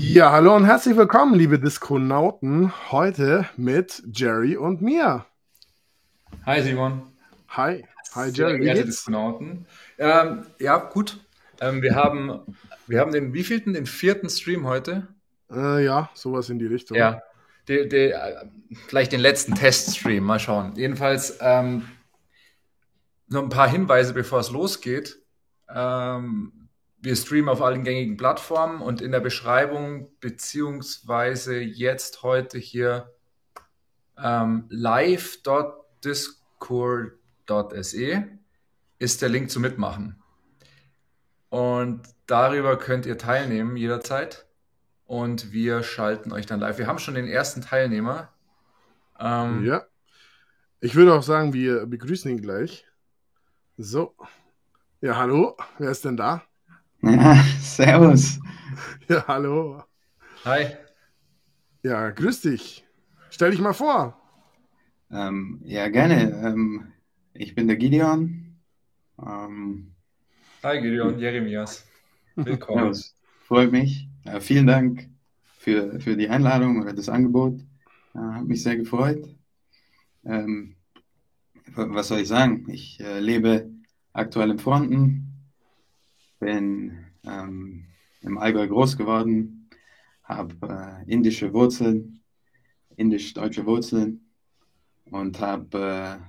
Ja, hallo und herzlich willkommen, liebe Diskonauten. Heute mit Jerry und mir. Hi Simon. Hi. Hi Jerry. Wie geht's? Diskonauten. Ähm, ja, gut. Ähm, wir, haben, wir haben den wievielten, den vierten Stream heute? Äh, ja, sowas in die Richtung. Ja. De, de, äh, vielleicht den letzten Teststream, mal schauen. Jedenfalls ähm, noch ein paar Hinweise, bevor es losgeht. Ähm, wir streamen auf allen gängigen Plattformen und in der Beschreibung beziehungsweise jetzt heute hier ähm, live.discord.se ist der Link zum Mitmachen. Und darüber könnt ihr teilnehmen jederzeit. Und wir schalten euch dann live. Wir haben schon den ersten Teilnehmer. Ähm, ja. Ich würde auch sagen, wir begrüßen ihn gleich. So. Ja, hallo. Wer ist denn da? Ja, servus. Ja, hallo. Hi. Ja, grüß dich. Stell dich mal vor. Ähm, ja, gerne. Ähm, ich bin der Gideon. Ähm, Hi Gideon, Jeremias. Willkommen. Ja, freut mich. Äh, vielen Dank für, für die Einladung oder das Angebot. Äh, hat mich sehr gefreut. Ähm, was soll ich sagen? Ich äh, lebe aktuell in Fronten, bin ähm, im Allgäu groß geworden, habe äh, indische Wurzeln, indisch-deutsche Wurzeln und habe äh,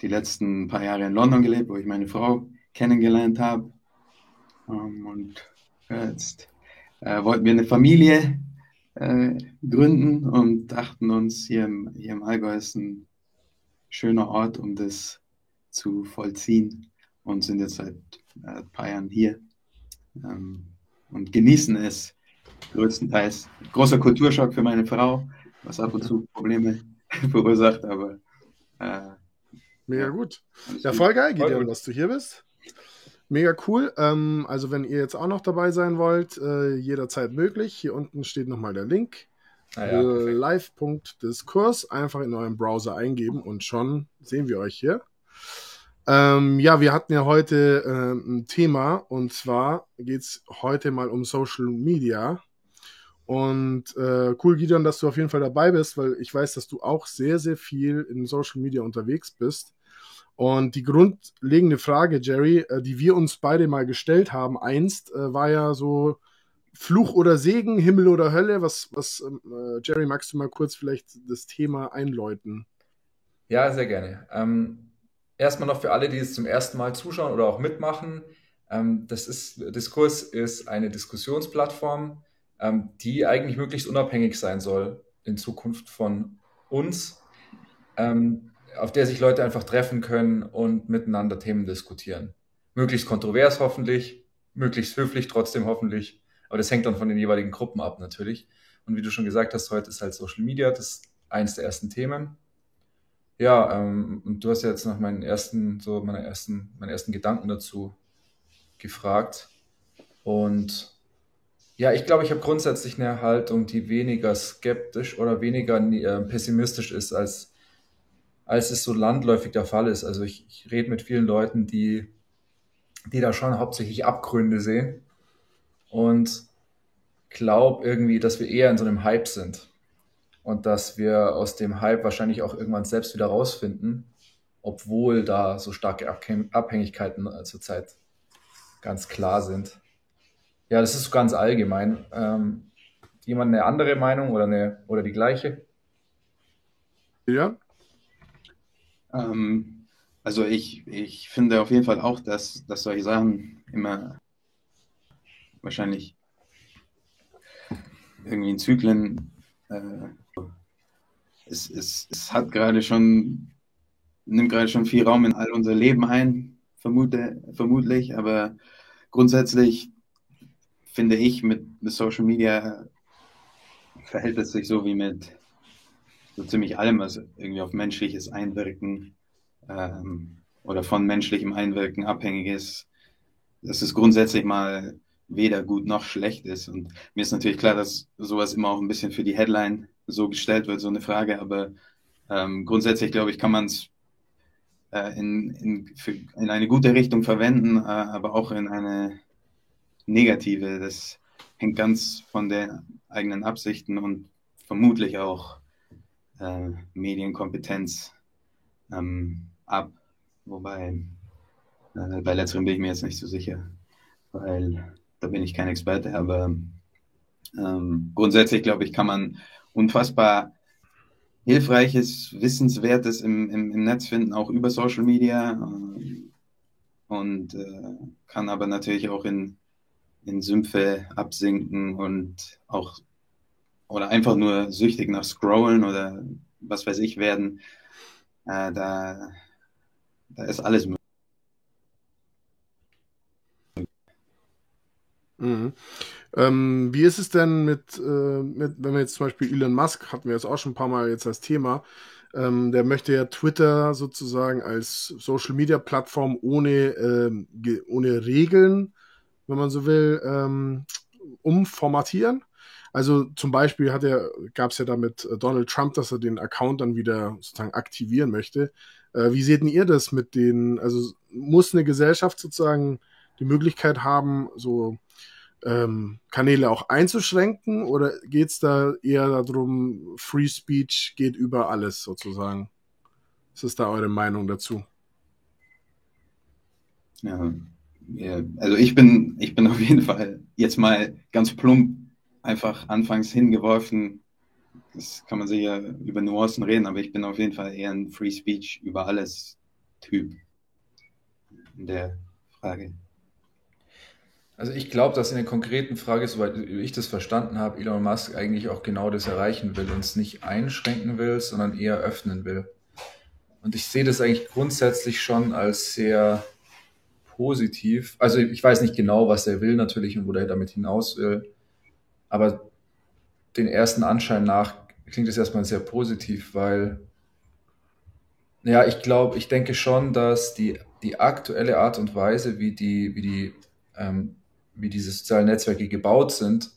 die letzten paar Jahre in London gelebt, wo ich meine Frau kennengelernt habe. Ähm, und jetzt äh, wollten wir eine Familie äh, gründen und dachten uns, hier im, hier im Allgäu ist ein schöner Ort, um das zu vollziehen und sind jetzt seit äh, ein paar Jahren hier ähm, und genießen es größtenteils. Großer Kulturschock für meine Frau, was ab und zu Probleme verursacht, aber äh, mega gut. Ja, voll geil, Gideon, dass du hier bist. Mega cool. Ähm, also, wenn ihr jetzt auch noch dabei sein wollt, äh, jederzeit möglich. Hier unten steht nochmal der Link. Ah, ja, live.diskurs einfach in eurem Browser eingeben und schon sehen wir euch hier. Ähm, ja, wir hatten ja heute äh, ein Thema und zwar geht es heute mal um Social Media. Und äh, cool, Gideon, dass du auf jeden Fall dabei bist, weil ich weiß, dass du auch sehr, sehr viel in Social Media unterwegs bist. Und die grundlegende Frage, Jerry, äh, die wir uns beide mal gestellt haben, einst, äh, war ja so Fluch oder Segen, Himmel oder Hölle. Was, was ähm, äh, Jerry, magst du mal kurz vielleicht das Thema einläuten? Ja, sehr gerne. Ähm erstmal noch für alle, die es zum ersten Mal zuschauen oder auch mitmachen. Ähm, das ist, Diskurs ist eine Diskussionsplattform, ähm, die eigentlich möglichst unabhängig sein soll in Zukunft von uns, ähm, auf der sich Leute einfach treffen können und miteinander Themen diskutieren. Möglichst kontrovers hoffentlich, möglichst höflich trotzdem hoffentlich, aber das hängt dann von den jeweiligen Gruppen ab natürlich. Und wie du schon gesagt hast, heute ist halt Social Media, das ist eines der ersten Themen. Ja, ähm, und du hast ja jetzt nach meinen ersten, so meine ersten, meine ersten Gedanken dazu gefragt. Und ja, ich glaube, ich habe grundsätzlich eine Haltung, die weniger skeptisch oder weniger äh, pessimistisch ist, als, als es so landläufig der Fall ist. Also ich, ich rede mit vielen Leuten, die, die da schon hauptsächlich Abgründe sehen und glaube irgendwie, dass wir eher in so einem Hype sind und dass wir aus dem Hype wahrscheinlich auch irgendwann selbst wieder rausfinden, obwohl da so starke Abhängigkeiten äh, zurzeit ganz klar sind. Ja, das ist so ganz allgemein. Ähm, jemand eine andere Meinung oder, eine, oder die gleiche? Ja. Ähm, also ich, ich finde auf jeden Fall auch, dass, dass solche Sachen immer wahrscheinlich irgendwie in Zyklen äh, es, es, es hat gerade schon, nimmt gerade schon viel Raum in all unser Leben ein, vermute, vermutlich, aber grundsätzlich finde ich, mit, mit Social Media verhält es sich so wie mit so ziemlich allem, was irgendwie auf menschliches Einwirken ähm, oder von menschlichem Einwirken abhängig ist, dass es grundsätzlich mal weder gut noch schlecht ist. Und mir ist natürlich klar, dass sowas immer auch ein bisschen für die Headline so gestellt wird, so eine Frage, aber ähm, grundsätzlich, glaube ich, kann man es äh, in, in, in eine gute Richtung verwenden, äh, aber auch in eine negative. Das hängt ganz von den eigenen Absichten und vermutlich auch äh, Medienkompetenz ähm, ab. Wobei äh, bei letzterem bin ich mir jetzt nicht so sicher, weil da bin ich kein Experte, aber ähm, grundsätzlich glaube ich, kann man unfassbar hilfreiches, wissenswertes im, im, im Netz finden, auch über Social Media und äh, kann aber natürlich auch in, in Sümpfe absinken und auch oder einfach nur süchtig nach Scrollen oder was weiß ich werden. Äh, da, da ist alles möglich. Mhm. Ähm, wie ist es denn mit, äh, mit, wenn wir jetzt zum Beispiel Elon Musk, hatten wir jetzt auch schon ein paar Mal jetzt als Thema, ähm, der möchte ja Twitter sozusagen als Social Media Plattform ohne, ähm, ohne Regeln, wenn man so will, ähm, umformatieren. Also zum Beispiel hat er, gab es ja damit Donald Trump, dass er den Account dann wieder sozusagen aktivieren möchte. Äh, wie seht ihr das mit den, also muss eine Gesellschaft sozusagen die Möglichkeit haben, so ähm, Kanäle auch einzuschränken oder geht es da eher darum, Free Speech geht über alles sozusagen? Was ist da eure Meinung dazu? Ja, also ich bin, ich bin auf jeden Fall jetzt mal ganz plump einfach anfangs hingeworfen. Das kann man sicher über Nuancen reden, aber ich bin auf jeden Fall eher ein Free Speech über alles Typ in der Frage. Also ich glaube, dass in der konkreten Frage, soweit ich das verstanden habe, Elon Musk eigentlich auch genau das erreichen will und es nicht einschränken will, sondern eher öffnen will. Und ich sehe das eigentlich grundsätzlich schon als sehr positiv. Also ich weiß nicht genau, was er will natürlich und wo er damit hinaus will. Aber den ersten Anschein nach klingt es erstmal sehr positiv, weil ja, ich glaube, ich denke schon, dass die, die aktuelle Art und Weise, wie die, wie die ähm, wie diese sozialen Netzwerke gebaut sind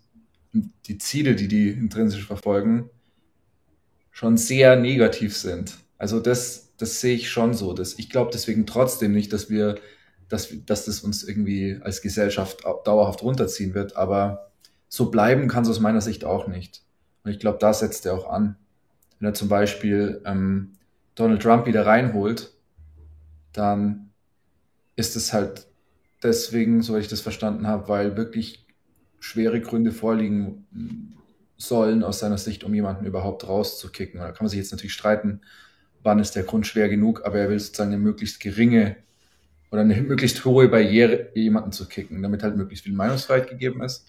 und die Ziele, die die intrinsisch verfolgen, schon sehr negativ sind. Also das, das sehe ich schon so. Dass ich glaube deswegen trotzdem nicht, dass wir, dass, dass das uns irgendwie als Gesellschaft dauerhaft runterziehen wird. Aber so bleiben kann es aus meiner Sicht auch nicht. Und ich glaube, da setzt er auch an. Wenn er zum Beispiel ähm, Donald Trump wieder reinholt, dann ist es halt deswegen, so ich das verstanden habe, weil wirklich schwere Gründe vorliegen sollen aus seiner Sicht, um jemanden überhaupt rauszukicken. Da kann man sich jetzt natürlich streiten, wann ist der Grund schwer genug, aber er will sozusagen eine möglichst geringe oder eine möglichst hohe Barriere, jemanden zu kicken, damit halt möglichst viel Meinungsfreiheit gegeben ist.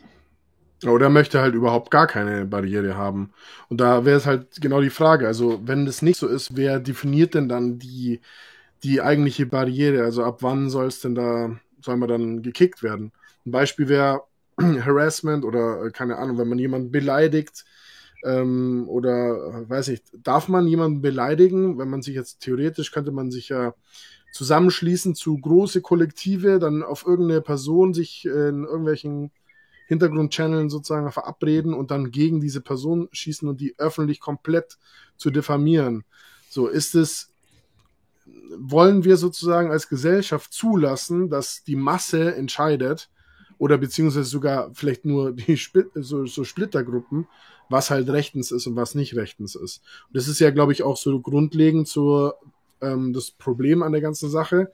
Oder möchte halt überhaupt gar keine Barriere haben. Und da wäre es halt genau die Frage. Also, wenn das nicht so ist, wer definiert denn dann die, die eigentliche Barriere? Also, ab wann soll es denn da soll man dann gekickt werden. Ein Beispiel wäre Harassment oder äh, keine Ahnung, wenn man jemanden beleidigt ähm, oder äh, weiß nicht, darf man jemanden beleidigen, wenn man sich jetzt theoretisch könnte man sich ja zusammenschließen zu große Kollektive, dann auf irgendeine Person sich in irgendwelchen Hintergrundchanneln sozusagen verabreden und dann gegen diese Person schießen und die öffentlich komplett zu diffamieren. So ist es wollen wir sozusagen als Gesellschaft zulassen, dass die Masse entscheidet oder beziehungsweise sogar vielleicht nur die Spl so, so Splittergruppen, was halt rechtens ist und was nicht rechtens ist. Und das ist ja, glaube ich, auch so grundlegend so ähm, das Problem an der ganzen Sache,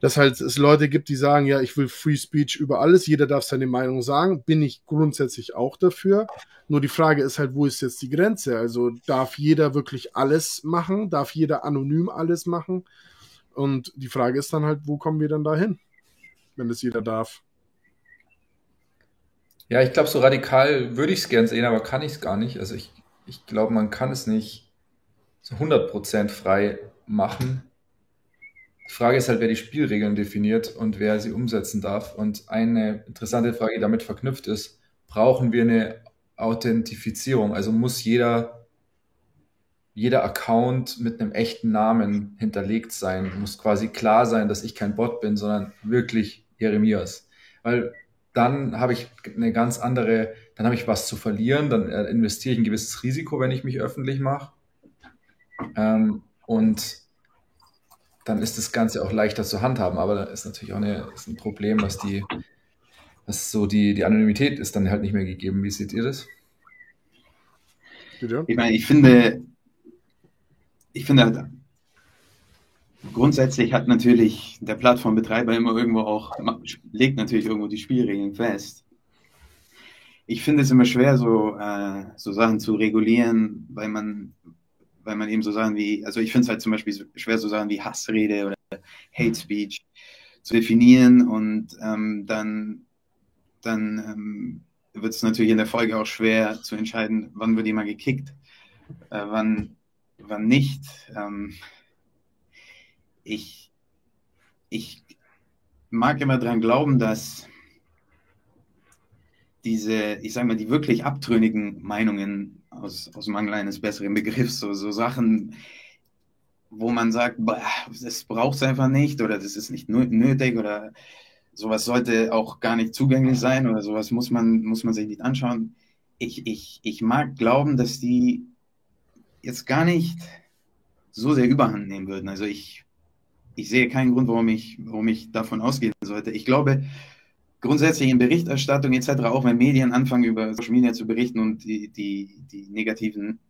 dass halt es Leute gibt, die sagen, ja, ich will Free Speech über alles, jeder darf seine Meinung sagen, bin ich grundsätzlich auch dafür. Nur die Frage ist halt, wo ist jetzt die Grenze? Also darf jeder wirklich alles machen? Darf jeder anonym alles machen? Und die Frage ist dann halt, wo kommen wir dann dahin, wenn das jeder darf? Ja, ich glaube, so radikal würde ich es gern sehen, aber kann ich es gar nicht. Also ich, ich glaube, man kann es nicht so 100% frei machen. Die Frage ist halt, wer die Spielregeln definiert und wer sie umsetzen darf. Und eine interessante Frage, die damit verknüpft ist, brauchen wir eine Authentifizierung? Also muss jeder jeder Account mit einem echten Namen hinterlegt sein. Muss quasi klar sein, dass ich kein Bot bin, sondern wirklich Jeremias. Weil dann habe ich eine ganz andere, dann habe ich was zu verlieren, dann äh, investiere ich ein gewisses Risiko, wenn ich mich öffentlich mache. Ähm, und dann ist das Ganze auch leichter zu handhaben. Aber da ist natürlich auch eine, ist ein Problem, dass die, dass so die, die Anonymität ist dann halt nicht mehr gegeben. Wie seht ihr das? Ich meine, ich finde, ich finde, grundsätzlich hat natürlich der Plattformbetreiber immer irgendwo auch, legt natürlich irgendwo die Spielregeln fest. Ich finde es immer schwer, so, äh, so Sachen zu regulieren, weil man, weil man eben so Sachen wie, also ich finde es halt zum Beispiel schwer, so Sachen wie Hassrede oder Hate Speech zu definieren und ähm, dann, dann ähm, wird es natürlich in der Folge auch schwer zu entscheiden, wann wird jemand gekickt, äh, wann, wann nicht. Ähm, ich, ich mag immer daran glauben, dass diese, ich sage mal, die wirklich abtrünnigen Meinungen aus, aus Mangel eines besseren Begriffs, so, so Sachen, wo man sagt, boah, das braucht es einfach nicht oder das ist nicht nötig oder sowas sollte auch gar nicht zugänglich sein oder sowas muss man, muss man sich nicht anschauen. Ich, ich, ich mag glauben, dass die jetzt gar nicht so sehr überhand nehmen würden. Also ich, ich sehe keinen Grund, warum ich, warum ich davon ausgehen sollte. Ich glaube, grundsätzlich in Berichterstattung etc., auch wenn Medien anfangen, über Social Media zu berichten und die, die, die negativen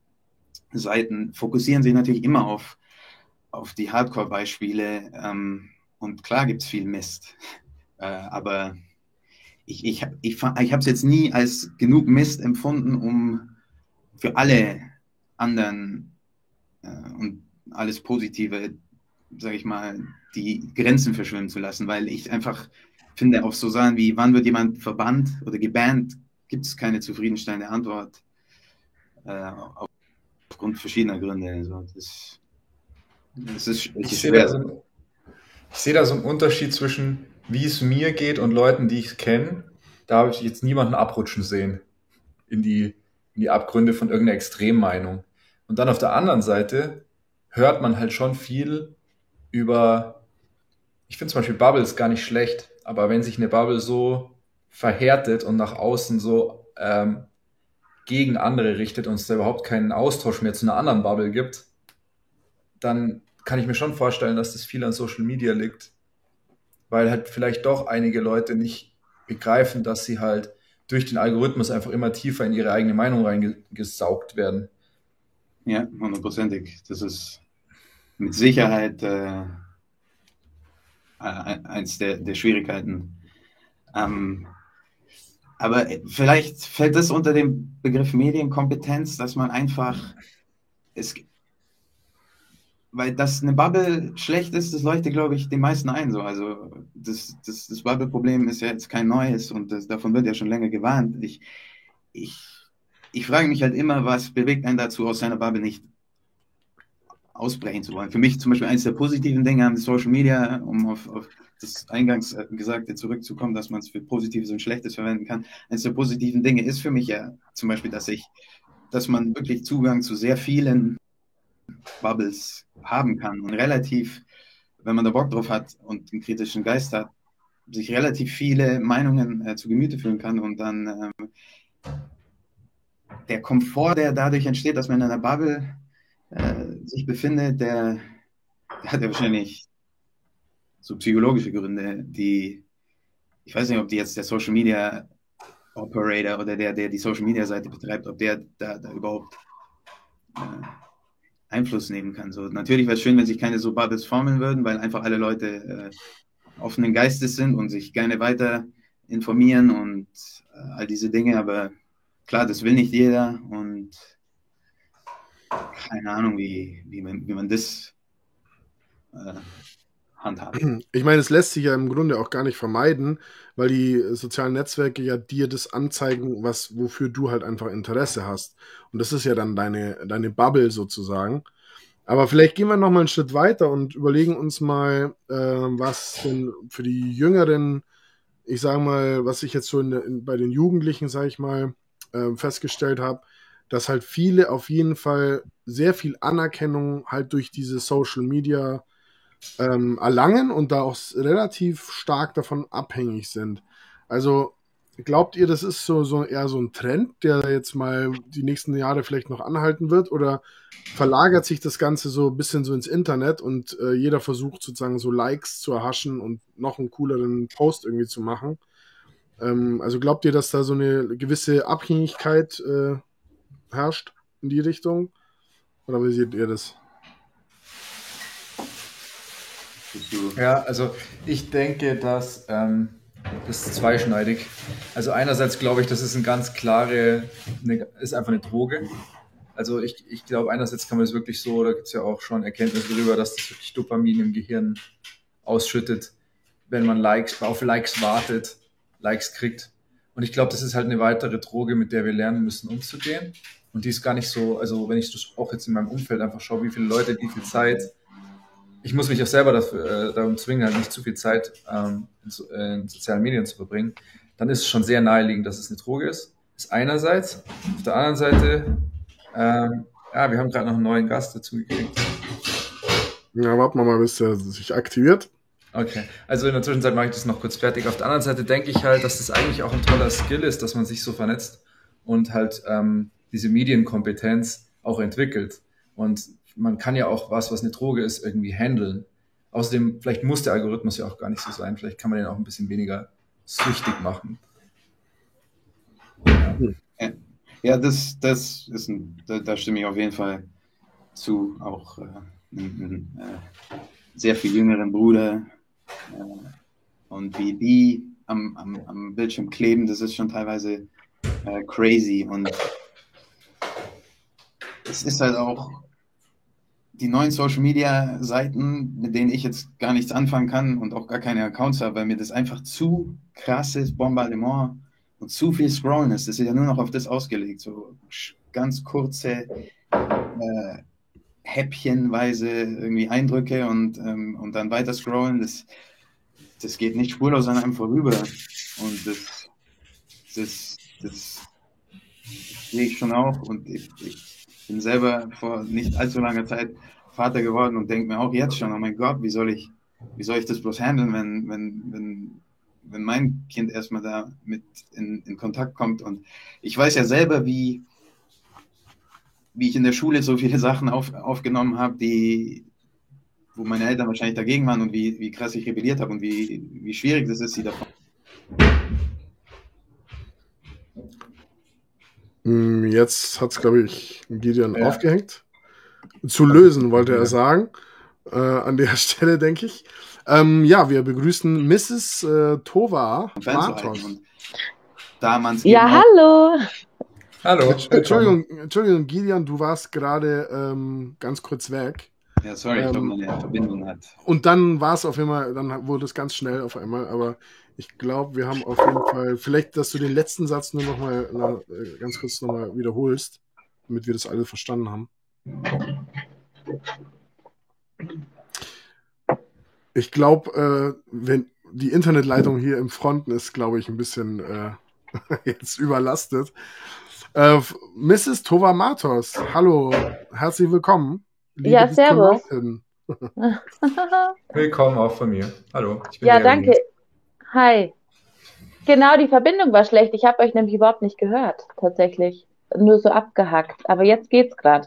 Seiten, fokussieren sich natürlich immer auf, auf die Hardcore-Beispiele. Ähm, und klar gibt es viel Mist. Äh, aber ich, ich, ich, ich habe es jetzt nie als genug Mist empfunden, um für alle anderen äh, und alles Positive, sage ich mal, die Grenzen verschwimmen zu lassen, weil ich einfach finde, auf so Sachen wie, wann wird jemand verbannt oder gebannt, gibt es keine zufriedenstellende Antwort äh, aufgrund verschiedener Gründe. Also das, das ist, ich, ich sehe da, so, seh da so einen Unterschied zwischen, wie es mir geht und Leuten, die ich kenne. Da habe ich jetzt niemanden abrutschen sehen in die, in die Abgründe von irgendeiner Extremmeinung. Und dann auf der anderen Seite hört man halt schon viel über, ich finde zum Beispiel Bubbles gar nicht schlecht, aber wenn sich eine Bubble so verhärtet und nach außen so ähm, gegen andere richtet und es da überhaupt keinen Austausch mehr zu einer anderen Bubble gibt, dann kann ich mir schon vorstellen, dass das viel an Social Media liegt, weil halt vielleicht doch einige Leute nicht begreifen, dass sie halt durch den Algorithmus einfach immer tiefer in ihre eigene Meinung reingesaugt werden. Ja, hundertprozentig. Das ist mit Sicherheit äh, eins der, der Schwierigkeiten. Ähm, aber vielleicht fällt das unter den Begriff Medienkompetenz, dass man einfach es weil dass eine Bubble schlecht ist, das leuchtet, glaube ich, den meisten ein. So. Also das, das, das Bubble-Problem ist ja jetzt kein neues und das, davon wird ja schon länger gewarnt. Ich, ich ich frage mich halt immer, was bewegt einen dazu, aus seiner Bubble nicht ausbrechen zu wollen. Für mich zum Beispiel eines der positiven Dinge an Social Media, um auf, auf das eingangs Gesagte zurückzukommen, dass man es für Positives und Schlechtes verwenden kann. Eines der positiven Dinge ist für mich ja zum Beispiel, dass ich, dass man wirklich Zugang zu sehr vielen Bubbles haben kann und relativ, wenn man da Bock drauf hat und einen kritischen Geist hat, sich relativ viele Meinungen äh, zu Gemüte führen kann und dann ähm, der Komfort, der dadurch entsteht, dass man in einer Bubble äh, sich befindet, der, der, hat ja wahrscheinlich so psychologische Gründe, die, ich weiß nicht, ob die jetzt der Social Media Operator oder der, der die Social Media Seite betreibt, ob der da, da überhaupt äh, Einfluss nehmen kann. So, natürlich wäre es schön, wenn sich keine so Bubbles formen würden, weil einfach alle Leute äh, offenen Geistes sind und sich gerne weiter informieren und äh, all diese Dinge, aber klar, das will nicht jeder und keine Ahnung, wie, wie, man, wie man das äh, handhabt. Ich meine, es lässt sich ja im Grunde auch gar nicht vermeiden, weil die sozialen Netzwerke ja dir das anzeigen, was, wofür du halt einfach Interesse hast. Und das ist ja dann deine, deine Bubble sozusagen. Aber vielleicht gehen wir noch mal einen Schritt weiter und überlegen uns mal, äh, was denn für die Jüngeren, ich sage mal, was ich jetzt so in, in, bei den Jugendlichen, sage ich mal, äh, festgestellt habe, dass halt viele auf jeden Fall sehr viel Anerkennung halt durch diese Social Media ähm, erlangen und da auch relativ stark davon abhängig sind. Also glaubt ihr, das ist so, so eher so ein Trend, der jetzt mal die nächsten Jahre vielleicht noch anhalten wird? Oder verlagert sich das Ganze so ein bisschen so ins Internet und äh, jeder versucht sozusagen so Likes zu erhaschen und noch einen cooleren Post irgendwie zu machen? Ähm, also glaubt ihr, dass da so eine gewisse Abhängigkeit äh, herrscht in die Richtung? Oder wie seht ihr das? Ja, also ich denke, dass ähm, das ist zweischneidig. Also einerseits glaube ich, das ist eine ganz klare, eine, ist einfach eine Droge. Also ich, ich glaube, einerseits kann man das wirklich so, da gibt es ja auch schon Erkenntnisse darüber, dass das wirklich Dopamin im Gehirn ausschüttet, wenn man Likes, auf Likes wartet, Likes kriegt. Und ich glaube, das ist halt eine weitere Droge, mit der wir lernen müssen, umzugehen. Und die ist gar nicht so, also wenn ich das auch jetzt in meinem Umfeld einfach schaue, wie viele Leute, wie viel Zeit ich muss mich auch selber dafür, äh, darum zwingen, halt nicht zu viel Zeit ähm, in, äh, in, sozialen Medien zu verbringen, dann ist es schon sehr naheliegend, dass es eine Droge ist. Ist einerseits. Auf der anderen Seite, ähm, ja, wir haben gerade noch einen neuen Gast dazu gekriegt. Ja, warten wir mal, bis er sich aktiviert. Okay, also in der Zwischenzeit mache ich das noch kurz fertig. Auf der anderen Seite denke ich halt, dass das eigentlich auch ein toller Skill ist, dass man sich so vernetzt und halt ähm, diese Medienkompetenz auch entwickelt. Und man kann ja auch was, was eine Droge ist, irgendwie handeln. Außerdem, vielleicht muss der Algorithmus ja auch gar nicht so sein. Vielleicht kann man den auch ein bisschen weniger süchtig machen. Ja, das, das ist ein, da, da, stimme ich auf jeden Fall zu. Auch äh, einen, äh, sehr viel jüngeren Bruder. Äh, und wie die am, am, am Bildschirm kleben, das ist schon teilweise äh, crazy. Und es ist halt auch die neuen Social Media Seiten, mit denen ich jetzt gar nichts anfangen kann und auch gar keine Accounts habe, weil mir das einfach zu krasses Bombardement und zu viel Scrollen ist. Das ist ja nur noch auf das ausgelegt. So ganz kurze, äh, häppchenweise irgendwie Eindrücke und, ähm, und dann weiter scrollen. Das, das geht nicht spurlos an einem vorüber. Und das, das, das sehe ich schon auch. Und ich, ich bin selber vor nicht allzu langer Zeit Vater geworden und denke mir auch jetzt schon, oh mein Gott, wie soll ich, wie soll ich das bloß handeln, wenn, wenn, wenn, wenn mein Kind erstmal da mit in, in Kontakt kommt. Und ich weiß ja selber, wie, wie ich in der Schule so viele Sachen auf, aufgenommen habe, die, wo meine Eltern wahrscheinlich dagegen waren und wie, wie krass ich rebelliert habe und wie, wie schwierig das ist, sie davon jetzt hat es, glaube ich, Gideon ja. aufgehängt. Zu lösen, wollte er sagen. Äh, an der Stelle, denke ich. Ähm, ja, wir begrüßen Mrs. Äh, Tova Martos. Ja, hallo. Hallo. Entschuldigung, Entschuldigung, Gideon, du warst gerade ähm, ganz kurz weg. Ja, sorry, ähm, ich glaube, meine Verbindung hat. Und dann war es auf einmal, dann wurde es ganz schnell auf einmal, aber ich glaube, wir haben auf jeden Fall, vielleicht, dass du den letzten Satz nur noch mal äh, ganz kurz noch mal wiederholst, damit wir das alle verstanden haben. Ich glaube, äh, wenn die Internetleitung hier im Fronten ist, glaube ich, ein bisschen äh, jetzt überlastet. Äh, Mrs. Tova Matos, hallo, herzlich willkommen. Liebe ja, servus. Willkommen auch von mir. Hallo. ja, danke. Hi. Genau, die Verbindung war schlecht. Ich habe euch nämlich überhaupt nicht gehört, tatsächlich. Nur so abgehackt. Aber jetzt geht's gerade.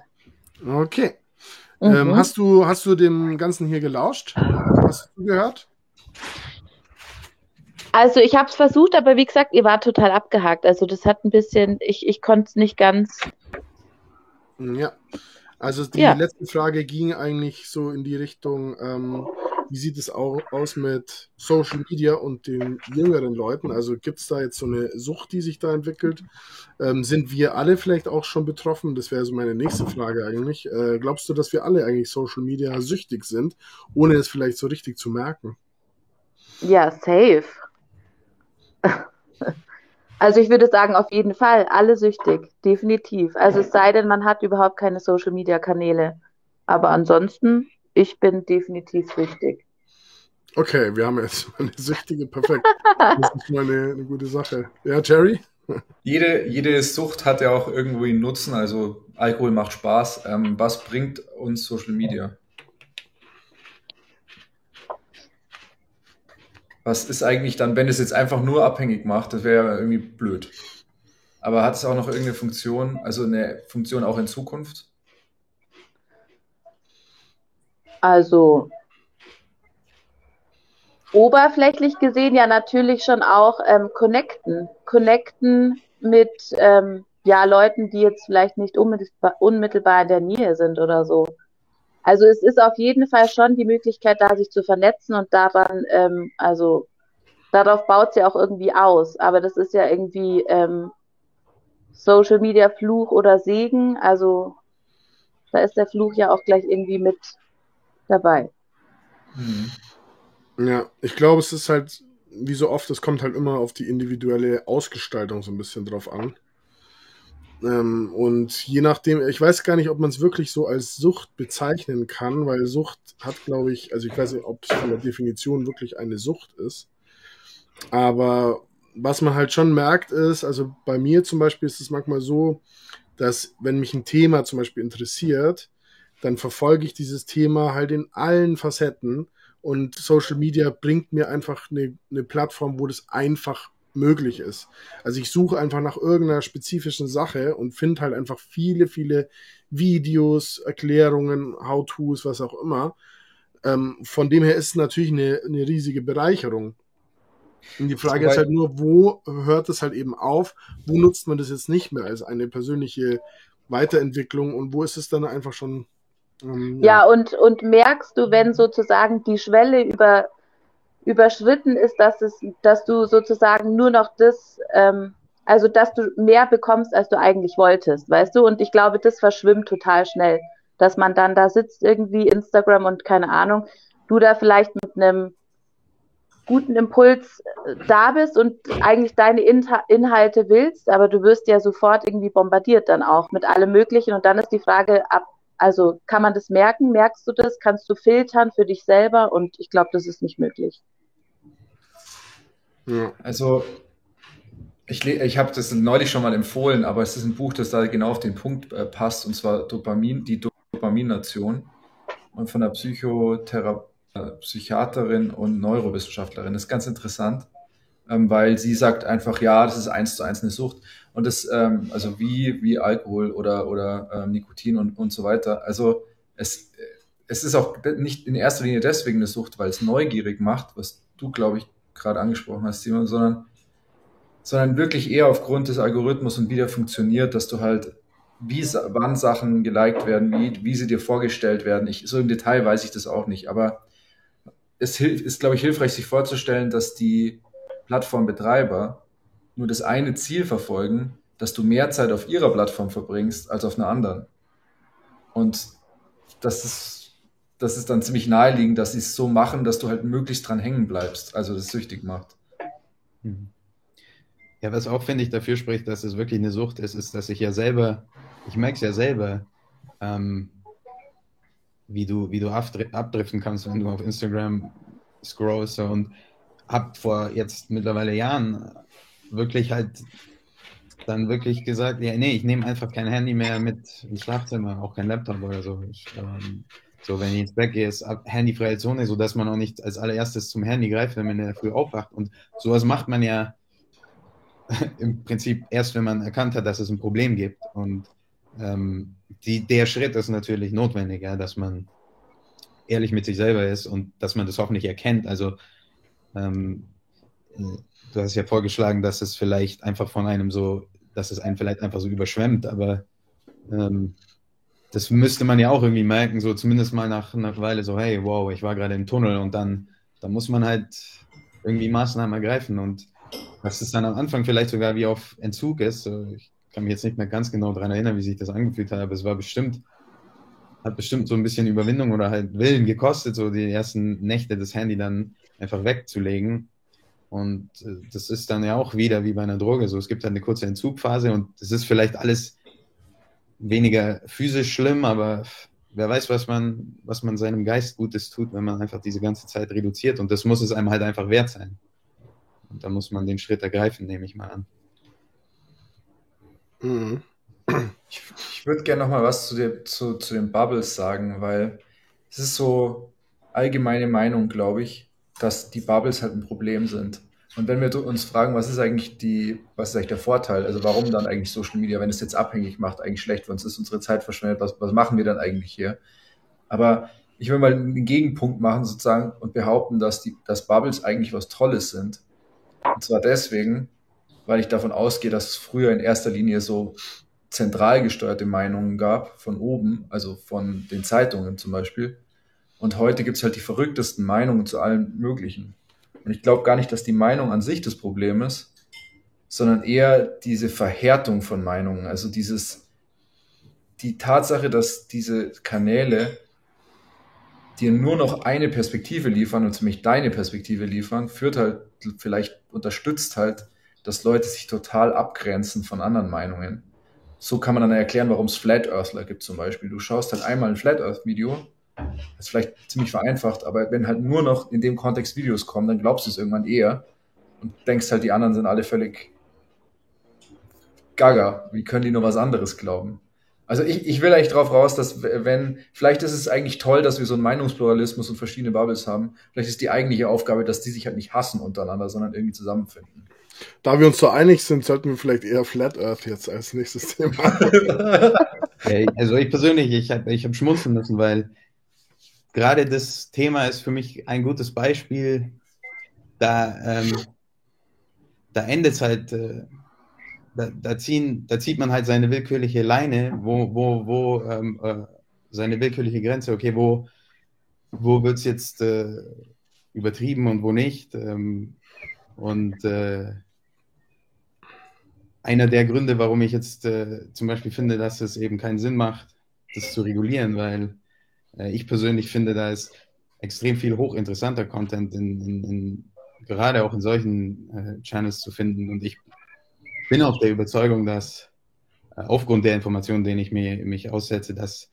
Okay. Mhm. Ähm, hast, du, hast du dem Ganzen hier gelauscht? Hast du gehört? Also ich habe es versucht, aber wie gesagt, ihr wart total abgehakt. Also das hat ein bisschen, ich, ich konnte es nicht ganz. Ja, also die ja. letzte Frage ging eigentlich so in die Richtung, ähm, wie sieht es auch aus mit Social Media und den jüngeren Leuten? Also gibt es da jetzt so eine Sucht, die sich da entwickelt? Ähm, sind wir alle vielleicht auch schon betroffen? Das wäre so meine nächste Frage eigentlich. Äh, glaubst du, dass wir alle eigentlich Social Media süchtig sind, ohne es vielleicht so richtig zu merken? Ja, safe. Also ich würde sagen, auf jeden Fall, alle süchtig, definitiv. Also es sei denn, man hat überhaupt keine Social-Media-Kanäle. Aber ansonsten ich bin definitiv süchtig. Okay, wir haben jetzt mal eine Süchtige, perfekt. Das ist mal eine, eine gute Sache. Ja, Jerry? jede, jede Sucht hat ja auch irgendwo einen Nutzen. Also Alkohol macht Spaß. Ähm, was bringt uns Social Media? Was ist eigentlich dann, wenn es jetzt einfach nur abhängig macht? Das wäre ja irgendwie blöd. Aber hat es auch noch irgendeine Funktion, also eine Funktion auch in Zukunft? Also oberflächlich gesehen ja natürlich schon auch ähm, connecten. Connecten mit ähm, ja, Leuten, die jetzt vielleicht nicht unmittelbar, unmittelbar in der Nähe sind oder so. Also es ist auf jeden Fall schon die Möglichkeit, da sich zu vernetzen und daran, ähm, also darauf baut sie auch irgendwie aus. Aber das ist ja irgendwie ähm, Social Media Fluch oder Segen. Also da ist der Fluch ja auch gleich irgendwie mit dabei. Mhm. Ja, ich glaube, es ist halt, wie so oft, es kommt halt immer auf die individuelle Ausgestaltung so ein bisschen drauf an. Ähm, und je nachdem, ich weiß gar nicht, ob man es wirklich so als Sucht bezeichnen kann, weil Sucht hat, glaube ich, also ich weiß nicht, ob es von der Definition wirklich eine Sucht ist. Aber was man halt schon merkt ist, also bei mir zum Beispiel ist es manchmal so, dass wenn mich ein Thema zum Beispiel interessiert, dann verfolge ich dieses Thema halt in allen Facetten und Social Media bringt mir einfach eine, eine Plattform, wo das einfach möglich ist. Also ich suche einfach nach irgendeiner spezifischen Sache und finde halt einfach viele, viele Videos, Erklärungen, How-Tos, was auch immer. Ähm, von dem her ist es natürlich eine, eine riesige Bereicherung. Und die Frage ist halt nur, wo hört es halt eben auf? Wo nutzt man das jetzt nicht mehr als eine persönliche Weiterentwicklung und wo ist es dann einfach schon ähm, ja. ja, und, und merkst du, wenn sozusagen die Schwelle über, überschritten ist, dass, es, dass du sozusagen nur noch das, ähm, also dass du mehr bekommst, als du eigentlich wolltest, weißt du? Und ich glaube, das verschwimmt total schnell, dass man dann da sitzt, irgendwie Instagram und keine Ahnung, du da vielleicht mit einem guten Impuls äh, da bist und eigentlich deine Inhalte willst, aber du wirst ja sofort irgendwie bombardiert dann auch mit allem Möglichen und dann ist die Frage, ab also kann man das merken? Merkst du das? Kannst du filtern für dich selber? Und ich glaube, das ist nicht möglich. Ja. Also ich, ich habe das neulich schon mal empfohlen, aber es ist ein Buch, das da genau auf den Punkt äh, passt, und zwar Dopamin, die Dopamination und von der Psychothera äh, Psychiaterin und Neurowissenschaftlerin. Das ist ganz interessant, ähm, weil sie sagt einfach, ja, das ist eins zu eins eine Sucht. Und das, ähm, also wie, wie Alkohol oder, oder ähm, Nikotin und, und so weiter. Also es, es ist auch nicht in erster Linie deswegen eine Sucht, weil es neugierig macht, was du, glaube ich, gerade angesprochen hast, Simon, sondern, sondern wirklich eher aufgrund des Algorithmus und wie der funktioniert, dass du halt, wie wann Sachen geliked werden, wie, wie sie dir vorgestellt werden. Ich, so im Detail weiß ich das auch nicht, aber es ist, glaube ich, hilfreich, sich vorzustellen, dass die Plattformbetreiber nur das eine Ziel verfolgen, dass du mehr Zeit auf ihrer Plattform verbringst als auf einer anderen. Und das ist, das ist dann ziemlich naheliegend, dass sie es so machen, dass du halt möglichst dran hängen bleibst, also das süchtig macht. Mhm. Ja, was auch, finde ich, dafür spricht, dass es wirklich eine Sucht ist, ist, dass ich ja selber, ich merke es ja selber, ähm, wie du, wie du abdriften kannst, wenn du auf Instagram scrollst und hab vor jetzt mittlerweile Jahren wirklich halt dann wirklich gesagt, ja, nee, ich nehme einfach kein Handy mehr mit ins Schlafzimmer, auch kein Laptop oder so. Ich, ähm, so, wenn ich ins Bett gehe, ist handyfreie Zone, sodass man auch nicht als allererstes zum Handy greift, wenn man in der Früh aufwacht. Und sowas macht man ja im Prinzip erst, wenn man erkannt hat, dass es ein Problem gibt. Und ähm, die, der Schritt ist natürlich notwendig, ja, dass man ehrlich mit sich selber ist und dass man das hoffentlich erkennt. Also ähm, du hast ja vorgeschlagen, dass es vielleicht einfach von einem so, dass es einen vielleicht einfach so überschwemmt, aber ähm, das müsste man ja auch irgendwie merken, so zumindest mal nach einer Weile so, hey, wow, ich war gerade im Tunnel und dann, dann muss man halt irgendwie Maßnahmen ergreifen und dass es dann am Anfang vielleicht sogar wie auf Entzug ist, ich kann mich jetzt nicht mehr ganz genau daran erinnern, wie sich das angefühlt hat, aber es war bestimmt, hat bestimmt so ein bisschen Überwindung oder halt Willen gekostet, so die ersten Nächte das Handy dann einfach wegzulegen und äh, das ist dann ja auch wieder wie bei einer Droge so. Es gibt halt eine kurze Entzugphase und es ist vielleicht alles weniger physisch schlimm, aber wer weiß, was man, was man seinem Geist Gutes tut, wenn man einfach diese ganze Zeit reduziert. Und das muss es einem halt einfach wert sein. Und da muss man den Schritt ergreifen, nehme ich mal an. Mhm. Ich, ich würde gerne noch mal was zu, der, zu, zu den Bubbles sagen, weil es ist so allgemeine Meinung, glaube ich, dass die Bubbles halt ein Problem sind. Und wenn wir uns fragen, was ist eigentlich die, was ist eigentlich der Vorteil? Also warum dann eigentlich Social Media, wenn es jetzt abhängig macht, eigentlich schlecht für uns ist, unsere Zeit verschwendet, was, was machen wir dann eigentlich hier? Aber ich will mal einen Gegenpunkt machen sozusagen und behaupten, dass die, dass Bubbles eigentlich was Tolles sind. Und zwar deswegen, weil ich davon ausgehe, dass es früher in erster Linie so zentral gesteuerte Meinungen gab, von oben, also von den Zeitungen zum Beispiel. Und heute gibt es halt die verrücktesten Meinungen zu allen möglichen. Und ich glaube gar nicht, dass die Meinung an sich das Problem ist, sondern eher diese Verhärtung von Meinungen. Also dieses, die Tatsache, dass diese Kanäle dir nur noch eine Perspektive liefern und ziemlich deine Perspektive liefern, führt halt, vielleicht unterstützt halt, dass Leute sich total abgrenzen von anderen Meinungen. So kann man dann erklären, warum es Flat Earthler gibt zum Beispiel. Du schaust halt einmal ein Flat Earth Video das ist vielleicht ziemlich vereinfacht, aber wenn halt nur noch in dem Kontext Videos kommen, dann glaubst du es irgendwann eher und denkst halt, die anderen sind alle völlig gaga. Wie können die nur was anderes glauben? Also ich, ich will eigentlich darauf raus, dass wenn, vielleicht ist es eigentlich toll, dass wir so einen Meinungspluralismus und verschiedene Bubbles haben. Vielleicht ist die eigentliche Aufgabe, dass die sich halt nicht hassen untereinander, sondern irgendwie zusammenfinden. Da wir uns so einig sind, sollten wir vielleicht eher Flat Earth jetzt als nächstes Thema. also ich persönlich, ich habe ich hab schmunzeln müssen, weil gerade das Thema ist für mich ein gutes Beispiel. Da, ähm, da endet es halt, äh, da, da, ziehen, da zieht man halt seine willkürliche Leine, wo, wo, wo ähm, äh, seine willkürliche Grenze, okay, wo, wo wird es jetzt äh, übertrieben und wo nicht. Ähm, und äh, einer der Gründe, warum ich jetzt äh, zum Beispiel finde, dass es eben keinen Sinn macht, das zu regulieren, weil ich persönlich finde, da ist extrem viel hochinteressanter Content in, in, in, gerade auch in solchen äh, Channels zu finden. Und ich bin auch der Überzeugung, dass äh, aufgrund der Informationen, denen ich mir, mich aussetze, dass,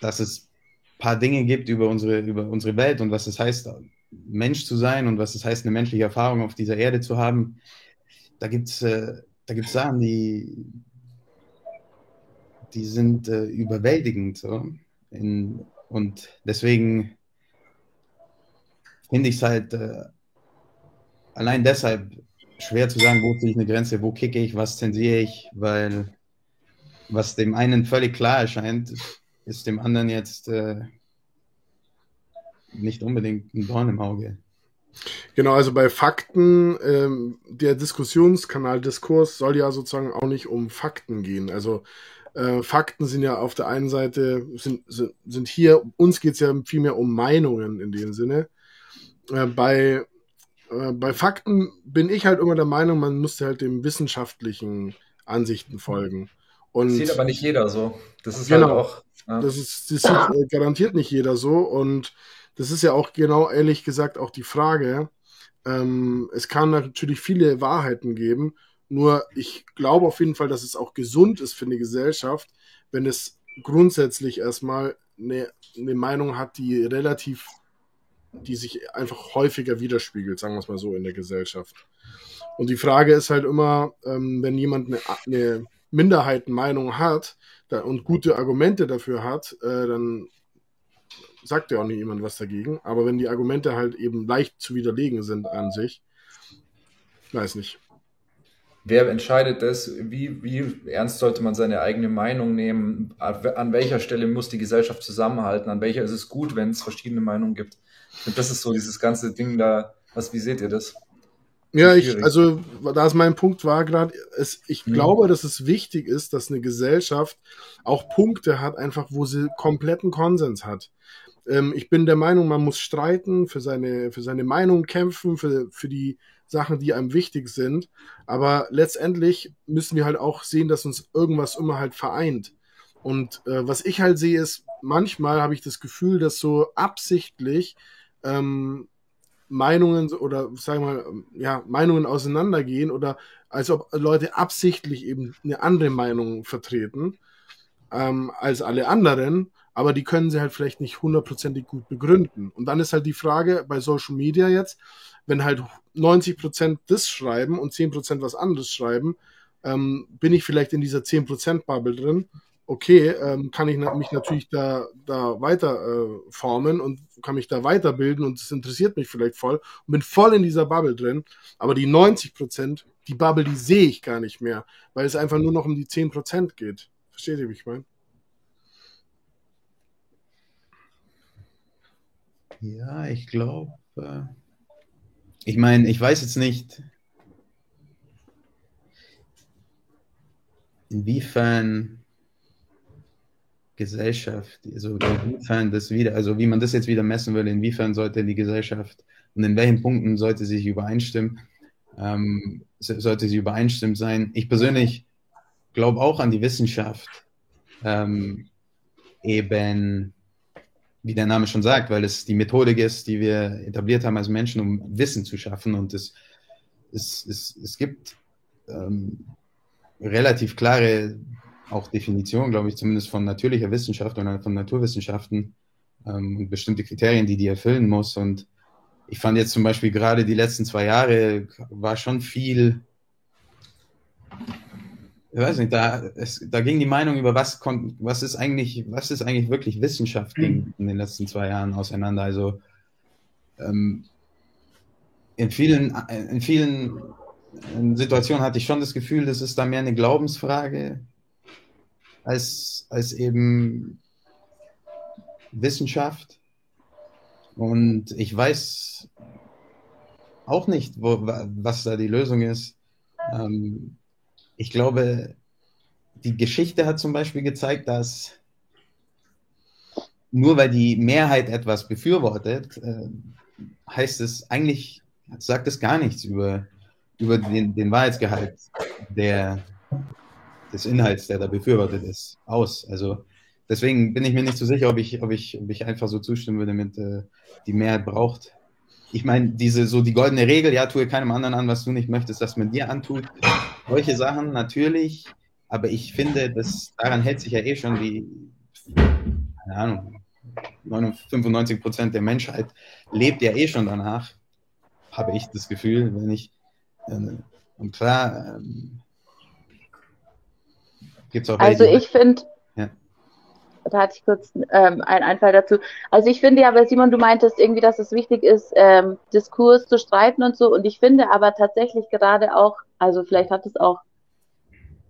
dass es ein paar Dinge gibt über unsere, über unsere Welt und was es heißt, Mensch zu sein und was es heißt, eine menschliche Erfahrung auf dieser Erde zu haben. Da gibt es äh, Sachen, die, die sind äh, überwältigend. So. In, und deswegen finde ich es halt äh, allein deshalb schwer zu sagen, wo ziehe ich eine Grenze, wo kicke ich, was zensiere ich, weil was dem einen völlig klar erscheint, ist dem anderen jetzt äh, nicht unbedingt ein Dorn im Auge. Genau, also bei Fakten, ähm, der Diskussionskanal Diskurs soll ja sozusagen auch nicht um Fakten gehen. Also äh, Fakten sind ja auf der einen Seite, sind, sind, sind hier, uns geht es ja vielmehr um Meinungen in dem Sinne. Äh, bei, äh, bei Fakten bin ich halt immer der Meinung, man müsste halt dem wissenschaftlichen Ansichten folgen. Und das sieht aber nicht jeder so. Das ist halt genau, halt auch. Ja. Das, ist, das sieht äh, garantiert nicht jeder so. Und das ist ja auch genau ehrlich gesagt auch die Frage. Ähm, es kann natürlich viele Wahrheiten geben nur ich glaube auf jeden Fall, dass es auch gesund ist für eine Gesellschaft, wenn es grundsätzlich erstmal eine, eine Meinung hat, die relativ, die sich einfach häufiger widerspiegelt, sagen wir es mal so, in der Gesellschaft. Und die Frage ist halt immer, ähm, wenn jemand eine, eine Minderheitenmeinung hat da, und gute Argumente dafür hat, äh, dann sagt ja auch nicht jemand was dagegen. Aber wenn die Argumente halt eben leicht zu widerlegen sind an sich, weiß nicht. Wer entscheidet das? Wie, wie ernst sollte man seine eigene Meinung nehmen? An welcher Stelle muss die Gesellschaft zusammenhalten? An welcher ist es gut, wenn es verschiedene Meinungen gibt? Und das ist so dieses ganze Ding da. Was, wie seht ihr das? Ja, ich, also, da es mein Punkt war gerade, ich mhm. glaube, dass es wichtig ist, dass eine Gesellschaft auch Punkte hat, einfach wo sie kompletten Konsens hat. Ähm, ich bin der Meinung, man muss streiten, für seine, für seine Meinung kämpfen, für, für die Sachen, die einem wichtig sind. Aber letztendlich müssen wir halt auch sehen, dass uns irgendwas immer halt vereint. Und äh, was ich halt sehe, ist, manchmal habe ich das Gefühl, dass so absichtlich ähm, Meinungen oder sagen wir mal, ja, Meinungen auseinandergehen oder als ob Leute absichtlich eben eine andere Meinung vertreten ähm, als alle anderen, aber die können sie halt vielleicht nicht hundertprozentig gut begründen. Und dann ist halt die Frage bei Social Media jetzt, wenn halt 90 Prozent das schreiben und 10 Prozent was anderes schreiben, ähm, bin ich vielleicht in dieser 10%-Bubble drin. Okay, ähm, kann ich mich natürlich da, da weiter äh, formen und kann mich da weiterbilden und es interessiert mich vielleicht voll und bin voll in dieser Bubble drin. Aber die 90%, die Bubble, die sehe ich gar nicht mehr, weil es einfach nur noch um die 10% geht. Versteht ihr, wie ich meine? Ja, ich glaube. Äh, ich meine, ich weiß jetzt nicht, inwiefern Gesellschaft, also inwiefern das wieder, also wie man das jetzt wieder messen will, inwiefern sollte die Gesellschaft und in welchen Punkten sollte sie sich übereinstimmen, ähm, sollte sie übereinstimmend sein. Ich persönlich glaube auch an die Wissenschaft, ähm, eben wie der Name schon sagt, weil es die Methodik ist, die wir etabliert haben als Menschen, um Wissen zu schaffen. Und es, es, es, es gibt ähm, relativ klare auch Definitionen, glaube ich, zumindest von natürlicher Wissenschaft oder von Naturwissenschaften ähm, bestimmte Kriterien, die die erfüllen muss. Und ich fand jetzt zum Beispiel gerade die letzten zwei Jahre war schon viel ich weiß nicht, da, es, da ging die Meinung über was, was ist eigentlich, was ist eigentlich wirklich Wissenschaft ging in den letzten zwei Jahren auseinander. Also ähm, in vielen, in vielen Situationen hatte ich schon das Gefühl, das ist da mehr eine Glaubensfrage als, als eben Wissenschaft. Und ich weiß auch nicht, wo, was da die Lösung ist. Ähm, ich glaube, die Geschichte hat zum Beispiel gezeigt, dass nur weil die Mehrheit etwas befürwortet, äh, heißt es eigentlich, sagt es gar nichts über, über den, den Wahrheitsgehalt der, des Inhalts, der da befürwortet ist, aus. Also deswegen bin ich mir nicht so sicher, ob ich, ob ich, ob ich einfach so zustimmen würde mit, äh, die Mehrheit braucht ich meine, diese so die goldene Regel, ja, tue keinem anderen an, was du nicht möchtest, dass man dir antut. Solche Sachen natürlich, aber ich finde, dass daran hält sich ja eh schon die, keine Ahnung, 95 Prozent der Menschheit lebt ja eh schon danach, habe ich das Gefühl, wenn ich, äh, und klar, ähm, es auch. Also welche, ich finde, da hatte ich kurz ähm, einen Einfall dazu. Also ich finde ja, weil Simon, du meintest irgendwie, dass es wichtig ist, ähm, Diskurs zu streiten und so. Und ich finde aber tatsächlich gerade auch, also vielleicht hat es auch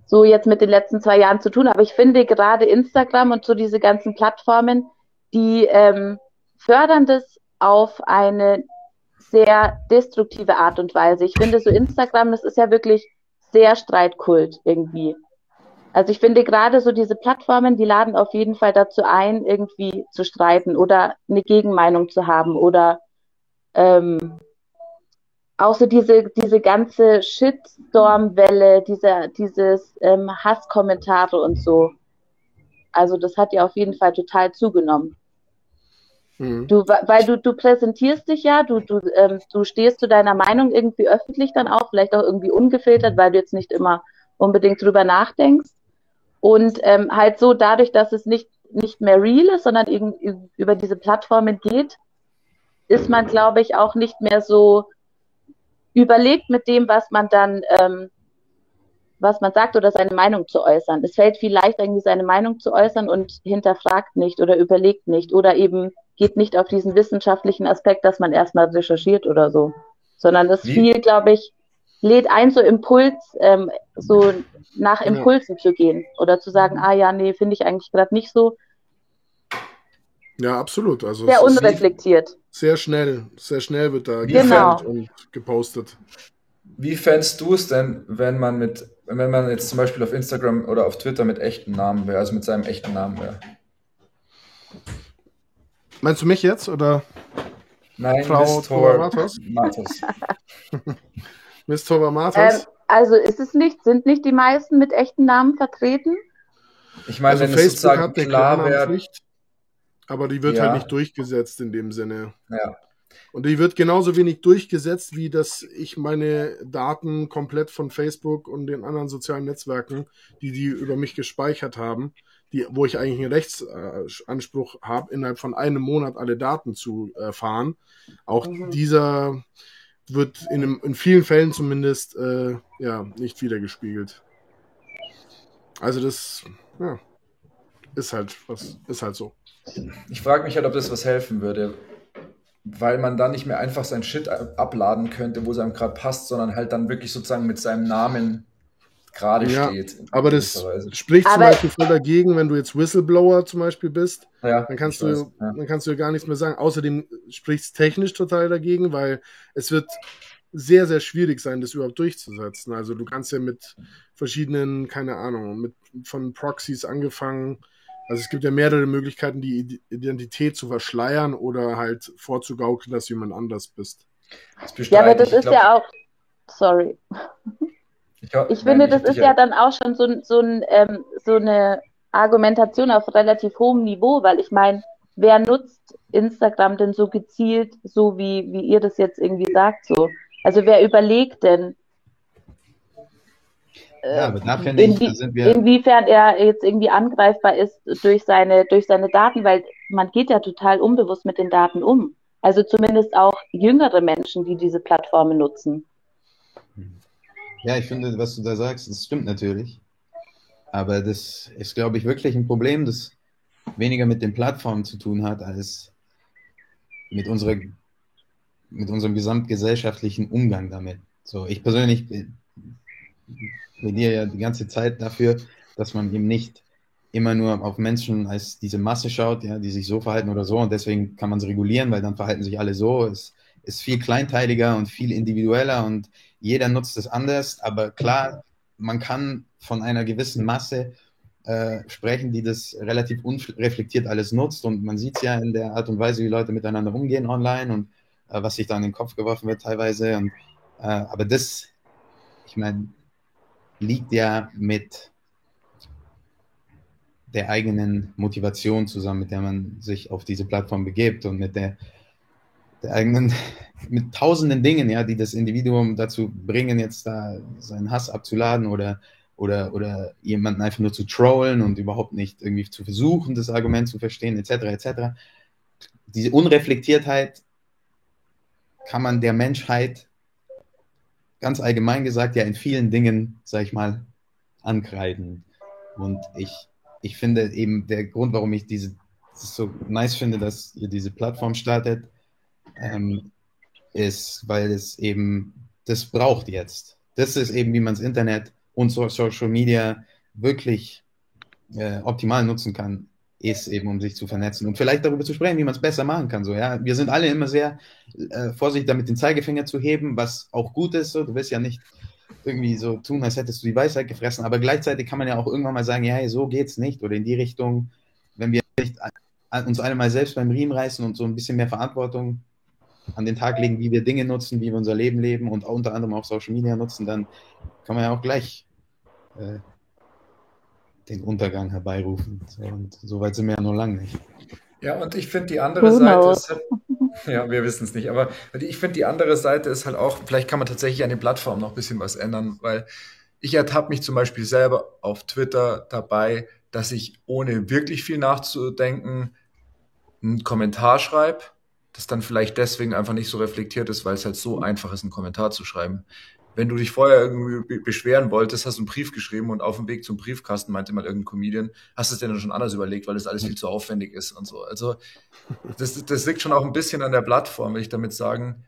so jetzt mit den letzten zwei Jahren zu tun, aber ich finde gerade Instagram und so diese ganzen Plattformen, die ähm, fördern das auf eine sehr destruktive Art und Weise. Ich finde so Instagram, das ist ja wirklich sehr Streitkult irgendwie. Also ich finde gerade so diese Plattformen, die laden auf jeden Fall dazu ein, irgendwie zu streiten oder eine Gegenmeinung zu haben oder ähm, auch so diese, diese ganze Shitstorm-Welle, diese, dieses ähm, Hasskommentare und so. Also das hat ja auf jeden Fall total zugenommen. Mhm. Du, weil du, du präsentierst dich ja, du, du, ähm, du stehst zu deiner Meinung irgendwie öffentlich dann auch, vielleicht auch irgendwie ungefiltert, weil du jetzt nicht immer unbedingt drüber nachdenkst. Und ähm, halt so dadurch, dass es nicht, nicht mehr real ist, sondern eben über diese Plattformen geht, ist man, glaube ich, auch nicht mehr so überlegt mit dem, was man dann, ähm, was man sagt oder seine Meinung zu äußern. Es fällt viel leichter, irgendwie seine Meinung zu äußern und hinterfragt nicht oder überlegt nicht oder eben geht nicht auf diesen wissenschaftlichen Aspekt, dass man erstmal recherchiert oder so, sondern das viel, glaube ich, lädt ein, so Impuls, ähm, so nach Impulsen ja. zu gehen oder zu sagen, ah ja, nee, finde ich eigentlich gerade nicht so. Ja, absolut. Also sehr unreflektiert. Sehr schnell, sehr schnell wird da genau. und gepostet. Wie fändest du es denn, wenn man mit, wenn man jetzt zum Beispiel auf Instagram oder auf Twitter mit echten Namen wäre, also mit seinem echten Namen wäre? Meinst du mich jetzt oder? Nein, Frau Thor Matos. Miss Tova Martas? Ähm, also ist es nicht, sind nicht die meisten mit echten Namen vertreten? Ich meine, also wenn Facebook hat eine klar wäre, aber die wird ja. halt nicht durchgesetzt in dem Sinne. Ja. Und die wird genauso wenig durchgesetzt, wie dass ich meine Daten komplett von Facebook und den anderen sozialen Netzwerken, die die über mich gespeichert haben, die, wo ich eigentlich einen Rechtsanspruch habe, innerhalb von einem Monat alle Daten zu erfahren. Auch mhm. dieser wird in, in vielen Fällen zumindest äh, ja, nicht wiedergespiegelt. Also das, ja, ist halt was, ist halt so. Ich frage mich halt, ob das was helfen würde, weil man dann nicht mehr einfach sein Shit abladen könnte, wo es einem gerade passt, sondern halt dann wirklich sozusagen mit seinem Namen gerade ja, steht. Aber das spricht aber zum Beispiel voll dagegen, wenn du jetzt Whistleblower zum Beispiel bist, ja, dann kannst du, weiß, ja. dann kannst du gar nichts mehr sagen. Außerdem spricht es technisch total dagegen, weil es wird sehr, sehr schwierig sein, das überhaupt durchzusetzen. Also du kannst ja mit verschiedenen, keine Ahnung, mit von Proxys angefangen. Also es gibt ja mehrere Möglichkeiten, die Identität zu verschleiern oder halt vorzugaukeln, dass jemand anders bist. Ja, aber das ist glaub, ja auch. Sorry. Ich, ich finde, das ist ja dann auch schon so, so, ein, ähm, so eine Argumentation auf relativ hohem Niveau, weil ich meine, wer nutzt Instagram denn so gezielt, so wie, wie ihr das jetzt irgendwie sagt, so? Also wer überlegt denn, ja, aber da finde ich, da sind wir inwiefern er jetzt irgendwie angreifbar ist durch seine, durch seine Daten, weil man geht ja total unbewusst mit den Daten um. Also zumindest auch jüngere Menschen, die diese Plattformen nutzen. Ja, ich finde, was du da sagst, das stimmt natürlich. Aber das ist, glaube ich, wirklich ein Problem, das weniger mit den Plattformen zu tun hat, als mit unserer mit unserem gesamtgesellschaftlichen Umgang damit. So, ich persönlich plädiere ja die ganze Zeit dafür, dass man eben nicht immer nur auf Menschen als diese Masse schaut, ja, die sich so verhalten oder so und deswegen kann man es regulieren, weil dann verhalten sich alle so. Es ist viel kleinteiliger und viel individueller und jeder nutzt es anders, aber klar, man kann von einer gewissen Masse äh, sprechen, die das relativ unreflektiert alles nutzt und man sieht es ja in der Art und Weise, wie Leute miteinander umgehen online und äh, was sich da in den Kopf geworfen wird teilweise. Und, äh, aber das, ich meine, liegt ja mit der eigenen Motivation zusammen, mit der man sich auf diese Plattform begibt und mit der, der eigenen, mit tausenden Dingen, ja, die das Individuum dazu bringen, jetzt da seinen Hass abzuladen oder, oder, oder jemanden einfach nur zu trollen und überhaupt nicht irgendwie zu versuchen, das Argument zu verstehen, etc., etc. Diese Unreflektiertheit kann man der Menschheit ganz allgemein gesagt ja in vielen Dingen, sag ich mal, ankreiden. Und ich, ich finde eben der Grund, warum ich diese so nice finde, dass ihr diese Plattform startet, ähm, ist, weil es eben das braucht jetzt. Das ist eben, wie man das Internet und Social Media wirklich äh, optimal nutzen kann ist, eben um sich zu vernetzen und vielleicht darüber zu sprechen, wie man es besser machen kann. So, ja? Wir sind alle immer sehr äh, vorsichtig damit, den Zeigefinger zu heben, was auch gut ist. So. Du willst ja nicht irgendwie so tun, als hättest du die Weisheit gefressen, aber gleichzeitig kann man ja auch irgendwann mal sagen, ja, hey, so geht's nicht oder in die Richtung, wenn wir nicht uns alle mal selbst beim Riemen reißen und so ein bisschen mehr Verantwortung an den Tag legen, wie wir Dinge nutzen, wie wir unser Leben leben und unter anderem auch Social Media nutzen, dann kann man ja auch gleich äh, den Untergang herbeirufen. Und so weit sind wir ja noch lange nicht. Ja, und ich finde die andere Who Seite ist halt, ja, wir wissen es nicht, aber ich finde die andere Seite ist halt auch, vielleicht kann man tatsächlich an den Plattformen noch ein bisschen was ändern, weil ich ertappe mich zum Beispiel selber auf Twitter dabei, dass ich ohne wirklich viel nachzudenken einen Kommentar schreibe, das dann vielleicht deswegen einfach nicht so reflektiert ist, weil es halt so einfach ist, einen Kommentar zu schreiben wenn du dich vorher irgendwie beschweren wolltest, hast du einen Brief geschrieben und auf dem Weg zum Briefkasten meinte mal irgendein Comedian, hast du es dir dann schon anders überlegt, weil das alles viel zu aufwendig ist und so. Also das, das liegt schon auch ein bisschen an der Plattform, will ich damit sagen.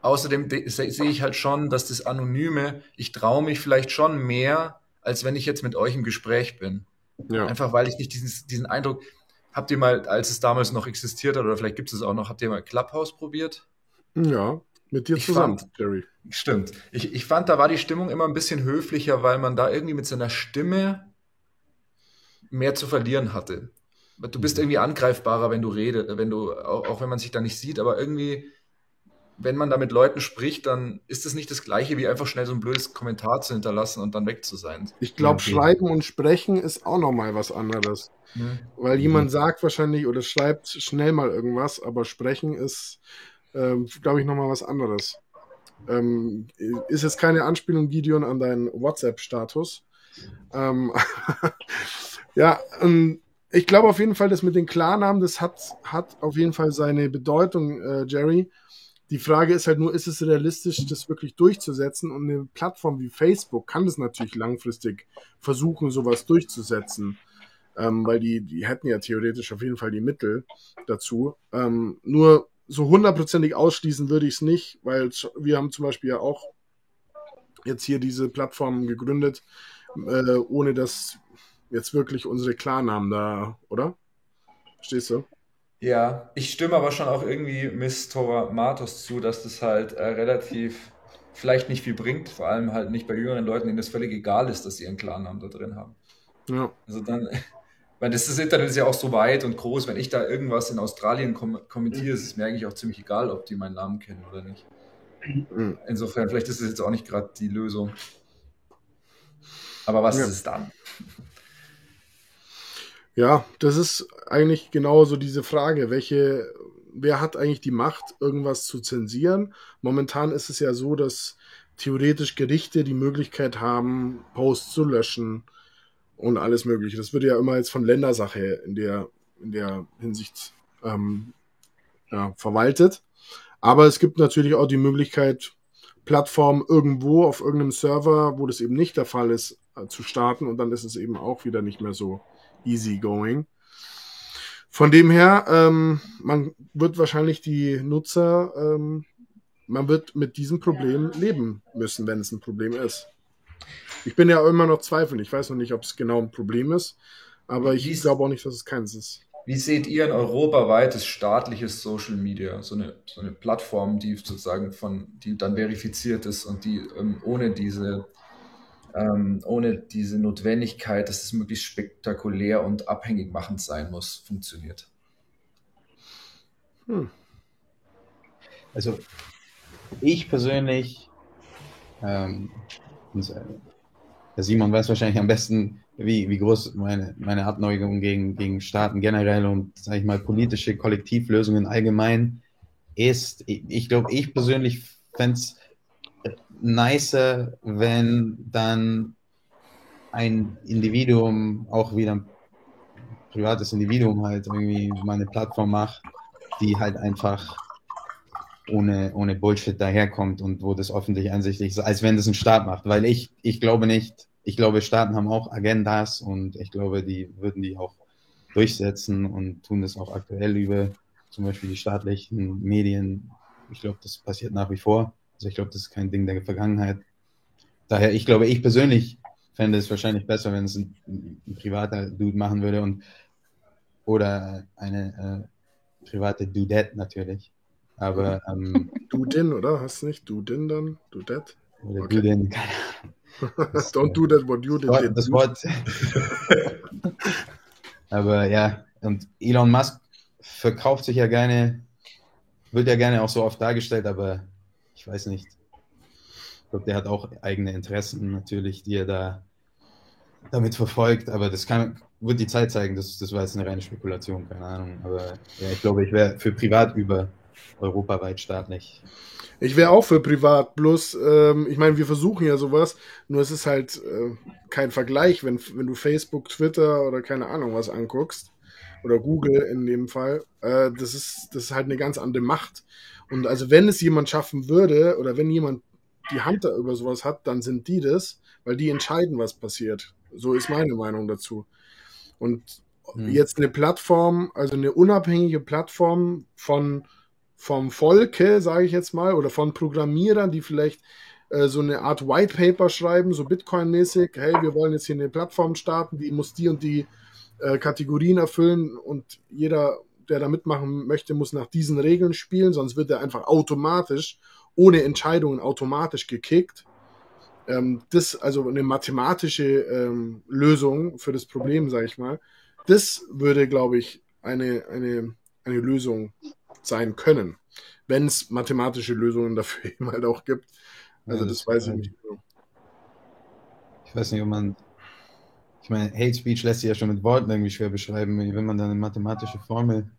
Außerdem sehe ich halt schon, dass das Anonyme, ich traue mich vielleicht schon mehr, als wenn ich jetzt mit euch im Gespräch bin. Ja. Einfach weil ich nicht diesen, diesen Eindruck, habt ihr mal, als es damals noch existiert hat, oder vielleicht gibt es es auch noch, habt ihr mal Clubhouse probiert? Ja, mit dir ich zusammen, fand, Jerry. Stimmt. Ich, ich fand, da war die Stimmung immer ein bisschen höflicher, weil man da irgendwie mit seiner Stimme mehr zu verlieren hatte. Du bist mhm. irgendwie angreifbarer, wenn du redest, wenn du, auch, auch wenn man sich da nicht sieht, aber irgendwie, wenn man da mit Leuten spricht, dann ist es nicht das Gleiche, wie einfach schnell so ein blödes Kommentar zu hinterlassen und dann weg zu sein. Ich glaube, okay. Schreiben und Sprechen ist auch nochmal was anderes. Mhm. Weil jemand mhm. sagt wahrscheinlich oder schreibt schnell mal irgendwas, aber Sprechen ist ähm, glaube ich, nochmal was anderes. Ähm, ist jetzt keine Anspielung, Gideon, an deinen WhatsApp-Status. Ähm, ja, ähm, ich glaube auf jeden Fall, dass mit den Klarnamen, das hat, hat auf jeden Fall seine Bedeutung, äh, Jerry, Die Frage ist halt nur, ist es realistisch, das wirklich durchzusetzen? Und eine Plattform wie Facebook kann das natürlich langfristig versuchen, sowas durchzusetzen. Ähm, weil die, die hätten ja theoretisch auf jeden Fall die Mittel dazu. Ähm, nur so hundertprozentig ausschließen würde ich es nicht, weil wir haben zum Beispiel ja auch jetzt hier diese Plattform gegründet, äh, ohne dass jetzt wirklich unsere Klarnamen da, oder? Verstehst du? Ja, ich stimme aber schon auch irgendwie Miss Tora Matos zu, dass das halt äh, relativ vielleicht nicht viel bringt, vor allem halt nicht bei jüngeren Leuten, denen das völlig egal ist, dass sie ihren Klarnamen da drin haben. Ja. Also dann, weil das, das Internet ist ja auch so weit und groß, wenn ich da irgendwas in Australien kom kommentiere, ist es mir eigentlich auch ziemlich egal, ob die meinen Namen kennen oder nicht. Mhm. Insofern, vielleicht ist es jetzt auch nicht gerade die Lösung. Aber was ja. ist es dann? Ja, das ist eigentlich genauso diese Frage, welche, wer hat eigentlich die Macht, irgendwas zu zensieren? Momentan ist es ja so, dass theoretisch Gerichte die Möglichkeit haben, Posts zu löschen und alles Mögliche. Das wird ja immer jetzt von Ländersache in der, in der Hinsicht ähm, ja, verwaltet. Aber es gibt natürlich auch die Möglichkeit, Plattformen irgendwo auf irgendeinem Server, wo das eben nicht der Fall ist, äh, zu starten und dann ist es eben auch wieder nicht mehr so easy going. Von dem her, ähm, man wird wahrscheinlich die Nutzer, ähm, man wird mit diesem Problem leben müssen, wenn es ein Problem ist. Ich bin ja immer noch zweifelnd. Ich weiß noch nicht, ob es genau ein Problem ist, aber ich glaube auch nicht, dass es keins ist. Wie seht ihr ein europaweites staatliches Social Media, so eine, so eine Plattform, die sozusagen von, die dann verifiziert ist und die ähm, ohne diese ähm, ohne diese Notwendigkeit, dass es möglichst spektakulär und abhängig machend sein muss, funktioniert. Hm. Also ich persönlich, ähm, der Simon weiß wahrscheinlich am besten, wie, wie groß meine, meine Abneigung gegen, gegen Staaten generell und, sage ich mal, politische Kollektivlösungen allgemein ist. Ich, ich glaube, ich persönlich fände es nicer, wenn dann ein Individuum, auch wieder ein privates Individuum halt irgendwie mal eine Plattform macht, die halt einfach ohne, ohne Bullshit daherkommt und wo das öffentlich einsichtlich ist, als wenn das ein Staat macht. Weil ich, ich glaube nicht, ich glaube, Staaten haben auch Agendas und ich glaube, die würden die auch durchsetzen und tun das auch aktuell über zum Beispiel die staatlichen Medien. Ich glaube, das passiert nach wie vor. Also ich glaube, das ist kein Ding der Vergangenheit. Daher, ich glaube, ich persönlich fände es wahrscheinlich besser, wenn es ein, ein privater Dude machen würde und oder eine äh, private Dudette natürlich. Aber ähm, Dudin, oder? Hast du nicht Dudin dann? Dudette? Oder okay. Dudin, keine Don't do that what you did. Das Wort. Aber ja, und Elon Musk verkauft sich ja gerne, wird ja gerne auch so oft dargestellt, aber weiß nicht. Ich glaube, der hat auch eigene Interessen natürlich, die er da damit verfolgt, aber das kann, wird die Zeit zeigen, das, das war jetzt eine reine Spekulation, keine Ahnung. Aber ja, ich glaube, ich wäre für privat über europaweit staatlich. Ich wäre auch für privat, bloß, ähm, ich meine, wir versuchen ja sowas, nur es ist halt äh, kein Vergleich, wenn, wenn du Facebook, Twitter oder keine Ahnung was anguckst, oder Google in dem Fall, äh, das, ist, das ist halt eine ganz andere Macht. Und also wenn es jemand schaffen würde oder wenn jemand die Hand da über sowas hat, dann sind die das, weil die entscheiden, was passiert. So ist meine Meinung dazu. Und hm. jetzt eine Plattform, also eine unabhängige Plattform von vom Volke, sage ich jetzt mal, oder von Programmierern, die vielleicht äh, so eine Art White Paper schreiben, so Bitcoin-mäßig, hey, wir wollen jetzt hier eine Plattform starten, die muss die und die äh, Kategorien erfüllen und jeder der da mitmachen möchte, muss nach diesen Regeln spielen, sonst wird er einfach automatisch, ohne Entscheidungen automatisch gekickt. Ähm, das, also eine mathematische ähm, Lösung für das Problem, sage ich mal, das würde, glaube ich, eine, eine, eine Lösung sein können, wenn es mathematische Lösungen dafür eben halt auch gibt. Also ja, das, das weiß ich nicht. Ich weiß nicht, ob man ich meine, Hate Speech lässt sich ja schon mit Worten irgendwie schwer beschreiben, wenn man dann eine mathematische Formel.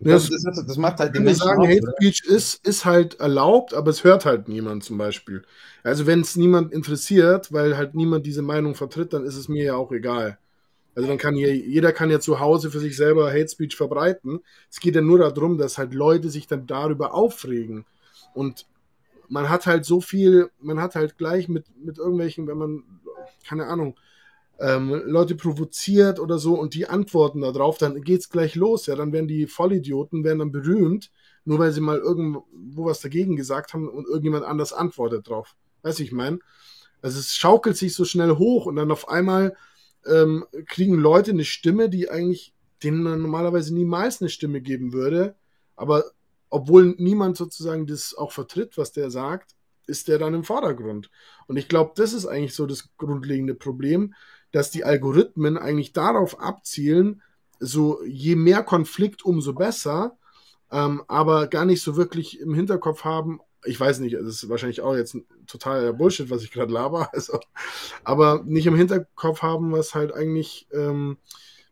Das, das, das, das macht halt den Menschen sagen, auf, Hate Speech ist, ist halt erlaubt, aber es hört halt niemand zum Beispiel. Also wenn es niemand interessiert, weil halt niemand diese Meinung vertritt, dann ist es mir ja auch egal. Also dann kann hier, jeder kann ja zu Hause für sich selber Hate Speech verbreiten. Es geht ja nur darum, dass halt Leute sich dann darüber aufregen. Und man hat halt so viel, man hat halt gleich mit, mit irgendwelchen, wenn man, keine Ahnung, ähm, Leute provoziert oder so und die antworten darauf, dann geht's gleich los, ja, dann werden die Vollidioten, werden dann berühmt, nur weil sie mal irgendwo was dagegen gesagt haben und irgendjemand anders antwortet drauf. Weißt du, ich meine? Also es schaukelt sich so schnell hoch und dann auf einmal ähm, kriegen Leute eine Stimme, die eigentlich denen man normalerweise niemals eine Stimme geben würde, aber obwohl niemand sozusagen das auch vertritt, was der sagt, ist der dann im Vordergrund. Und ich glaube, das ist eigentlich so das grundlegende Problem, dass die Algorithmen eigentlich darauf abzielen, so je mehr Konflikt, umso besser, ähm, aber gar nicht so wirklich im Hinterkopf haben, ich weiß nicht, das ist wahrscheinlich auch jetzt ein totaler Bullshit, was ich gerade laber, also, aber nicht im Hinterkopf haben, was halt eigentlich, ähm,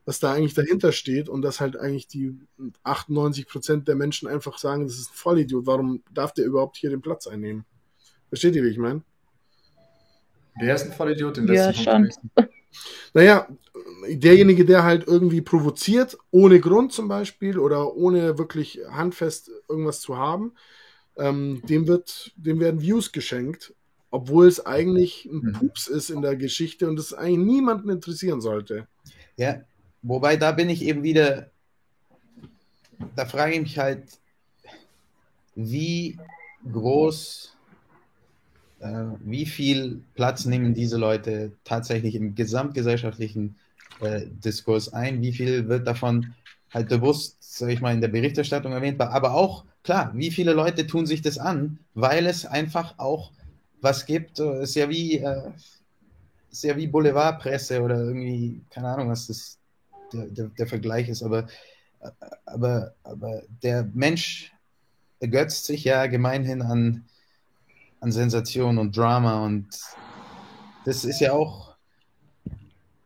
was da eigentlich dahinter steht und dass halt eigentlich die 98 Prozent der Menschen einfach sagen, das ist ein Vollidiot, warum darf der überhaupt hier den Platz einnehmen? Versteht ihr, wie ich meine? Wer ist ein Vollidiot? Den ja, schon. Naja, derjenige, der halt irgendwie provoziert, ohne Grund zum Beispiel oder ohne wirklich handfest irgendwas zu haben, ähm, dem, wird, dem werden Views geschenkt, obwohl es eigentlich ein mhm. Pups ist in der Geschichte und es eigentlich niemanden interessieren sollte. Ja, wobei da bin ich eben wieder, da frage ich mich halt, wie groß wie viel Platz nehmen diese Leute tatsächlich im gesamtgesellschaftlichen äh, Diskurs ein? Wie viel wird davon halt bewusst, sage ich mal, in der Berichterstattung erwähnt, aber auch, klar, wie viele Leute tun sich das an, weil es einfach auch was gibt, äh, ist ja wie, äh, ist ja wie Boulevardpresse oder irgendwie, keine Ahnung, was das der, der, der Vergleich ist, aber, aber, aber der Mensch ergötzt sich ja gemeinhin an an Sensation und Drama und das ist ja auch,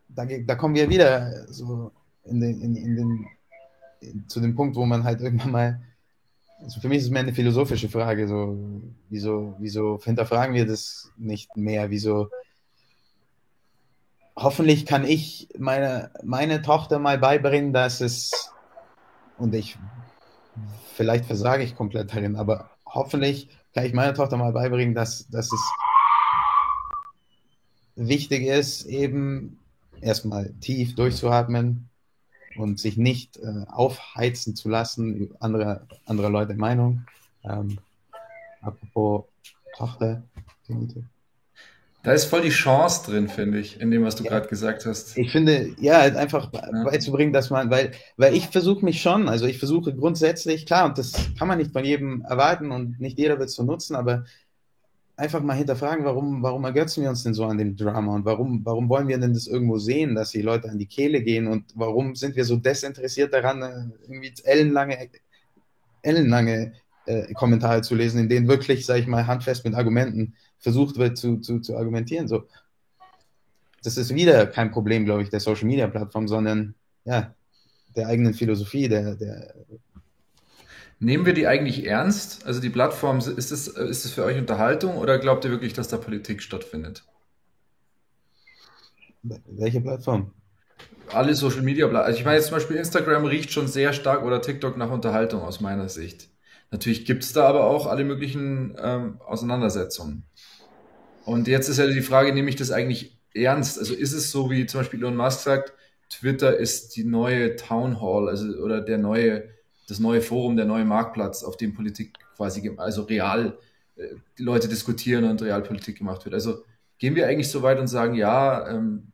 da, da kommen wir wieder so in den, in, in den, in, zu dem Punkt, wo man halt irgendwann mal, also für mich ist es mehr eine philosophische Frage, so, wieso, wieso hinterfragen wir das nicht mehr, wieso, hoffentlich kann ich meine, meine Tochter mal beibringen, dass es, und ich, vielleicht versage ich komplett darin, aber hoffentlich kann ich meiner Tochter mal beibringen, dass, dass es wichtig ist, eben erstmal tief durchzuatmen und sich nicht äh, aufheizen zu lassen, andere, andere Leute Meinung. Ähm, apropos Tochter. Da ist voll die Chance drin, finde ich, in dem, was du ja. gerade gesagt hast. Ich finde, ja, halt einfach ja. beizubringen, dass man, weil, weil ich versuche mich schon, also ich versuche grundsätzlich, klar, und das kann man nicht von jedem erwarten und nicht jeder wird es so nutzen, aber einfach mal hinterfragen, warum, warum ergötzen wir uns denn so an dem Drama und warum, warum wollen wir denn das irgendwo sehen, dass die Leute an die Kehle gehen und warum sind wir so desinteressiert daran, irgendwie ellenlange, ellenlange äh, Kommentare zu lesen, in denen wirklich, sage ich mal, handfest mit Argumenten versucht wird zu, zu, zu argumentieren. So. Das ist wieder kein Problem, glaube ich, der Social Media Plattform, sondern ja, der eigenen Philosophie, der, der Nehmen wir die eigentlich ernst? Also die Plattform, ist es, ist es für euch Unterhaltung oder glaubt ihr wirklich, dass da Politik stattfindet? Welche Plattform? Alle Social Media Plattformen. Also ich meine jetzt zum Beispiel Instagram riecht schon sehr stark oder TikTok nach Unterhaltung aus meiner Sicht. Natürlich gibt es da aber auch alle möglichen ähm, Auseinandersetzungen. Und jetzt ist ja die Frage, nehme ich das eigentlich ernst? Also ist es so, wie zum Beispiel Elon Musk sagt, Twitter ist die neue Town Hall, also oder der neue, das neue Forum, der neue Marktplatz, auf dem Politik quasi, also real äh, die Leute diskutieren und Realpolitik gemacht wird. Also gehen wir eigentlich so weit und sagen, ja, ähm,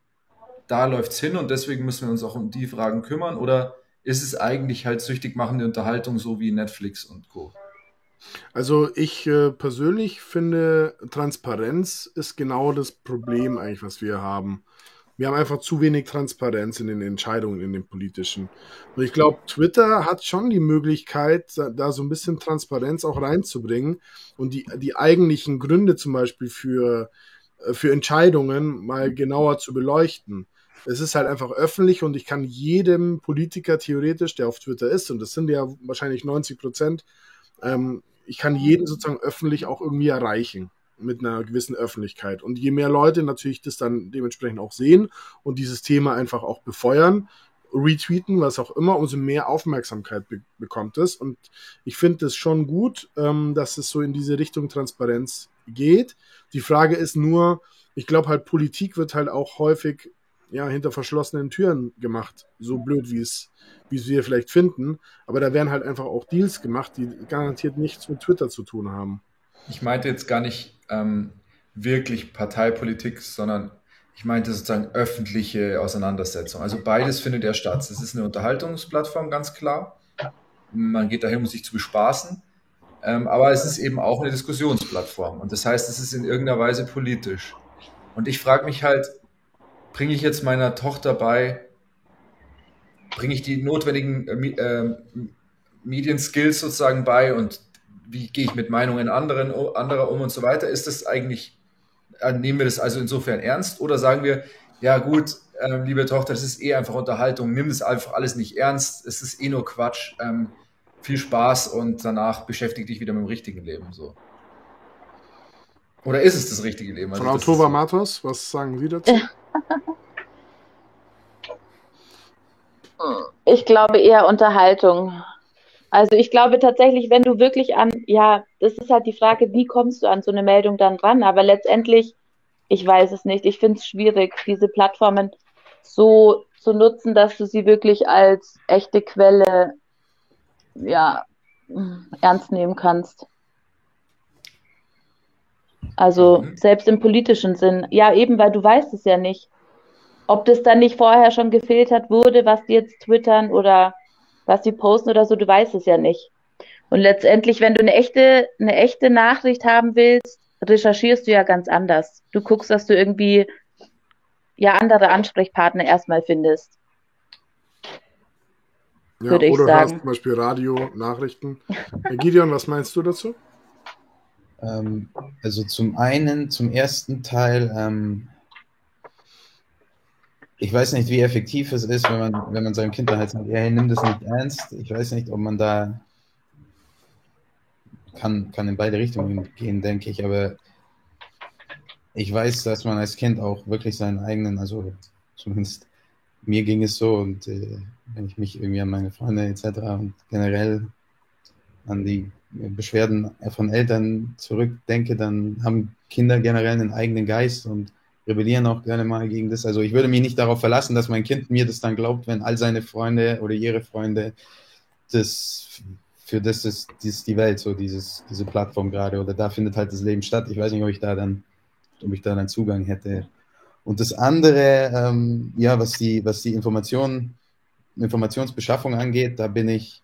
da läuft's hin und deswegen müssen wir uns auch um die Fragen kümmern? Oder ist es eigentlich halt süchtig machende Unterhaltung, so wie Netflix und Co. Also ich äh, persönlich finde, Transparenz ist genau das Problem eigentlich, was wir haben. Wir haben einfach zu wenig Transparenz in den Entscheidungen, in den politischen. Und ich glaube, Twitter hat schon die Möglichkeit, da so ein bisschen Transparenz auch reinzubringen und die, die eigentlichen Gründe zum Beispiel für, äh, für Entscheidungen mal genauer zu beleuchten es ist halt einfach öffentlich und ich kann jedem Politiker theoretisch, der auf Twitter ist, und das sind ja wahrscheinlich 90 Prozent, ähm, ich kann jeden sozusagen öffentlich auch irgendwie erreichen mit einer gewissen Öffentlichkeit. Und je mehr Leute natürlich das dann dementsprechend auch sehen und dieses Thema einfach auch befeuern, retweeten, was auch immer, umso mehr Aufmerksamkeit be bekommt es. Und ich finde es schon gut, ähm, dass es so in diese Richtung Transparenz geht. Die Frage ist nur, ich glaube halt, Politik wird halt auch häufig ja, hinter verschlossenen Türen gemacht. So blöd, wie es, wie wir vielleicht finden. Aber da werden halt einfach auch Deals gemacht, die garantiert nichts mit Twitter zu tun haben. Ich meinte jetzt gar nicht ähm, wirklich Parteipolitik, sondern ich meinte sozusagen öffentliche Auseinandersetzung. Also beides findet ja statt. Es ist eine Unterhaltungsplattform, ganz klar. Man geht dahin, um sich zu bespaßen. Ähm, aber es ist eben auch eine Diskussionsplattform. Und das heißt, es ist in irgendeiner Weise politisch. Und ich frage mich halt, bringe ich jetzt meiner Tochter bei, bringe ich die notwendigen äh, äh, Medienskills sozusagen bei und wie gehe ich mit Meinungen anderen, anderer um und so weiter? Ist das eigentlich, äh, nehmen wir das also insofern ernst oder sagen wir, ja gut, äh, liebe Tochter, das ist eh einfach Unterhaltung, nimm das einfach alles nicht ernst, es ist eh nur Quatsch, ähm, viel Spaß und danach beschäftige dich wieder mit dem richtigen Leben. So. Oder ist es das richtige Leben? Also Von Autova Matos, was sagen Sie dazu? Ich glaube eher Unterhaltung. Also ich glaube tatsächlich, wenn du wirklich an, ja, das ist halt die Frage, wie kommst du an so eine Meldung dann ran? Aber letztendlich, ich weiß es nicht. Ich finde es schwierig, diese Plattformen so zu nutzen, dass du sie wirklich als echte Quelle, ja, ernst nehmen kannst. Also mhm. selbst im politischen Sinn. Ja, eben, weil du weißt es ja nicht. Ob das dann nicht vorher schon gefiltert wurde, was die jetzt twittern oder was sie posten oder so, du weißt es ja nicht. Und letztendlich, wenn du eine echte, eine echte Nachricht haben willst, recherchierst du ja ganz anders. Du guckst, dass du irgendwie ja andere Ansprechpartner erstmal findest. Ja, würde ich oder sagen. Hast zum Beispiel Radio, Nachrichten. Herr Gideon, was meinst du dazu? Ähm, also zum einen, zum ersten Teil, ähm, ich weiß nicht, wie effektiv es ist, wenn man, wenn man seinem Kind dann halt sagt, hey, nimm das nicht ernst. Ich weiß nicht, ob man da kann, kann in beide Richtungen gehen, denke ich, aber ich weiß, dass man als Kind auch wirklich seinen eigenen, also zumindest mir ging es so und äh, wenn ich mich irgendwie an meine Freunde etc. und generell an die Beschwerden von Eltern zurückdenke, dann haben Kinder generell einen eigenen Geist und rebellieren auch gerne mal gegen das. Also ich würde mich nicht darauf verlassen, dass mein Kind mir das dann glaubt, wenn all seine Freunde oder ihre Freunde das für das ist, ist die Welt, so dieses, diese Plattform gerade, oder da findet halt das Leben statt. Ich weiß nicht, ob ich da dann, ob ich da dann Zugang hätte. Und das andere, ähm, ja, was die, was die Information, Informationsbeschaffung angeht, da bin ich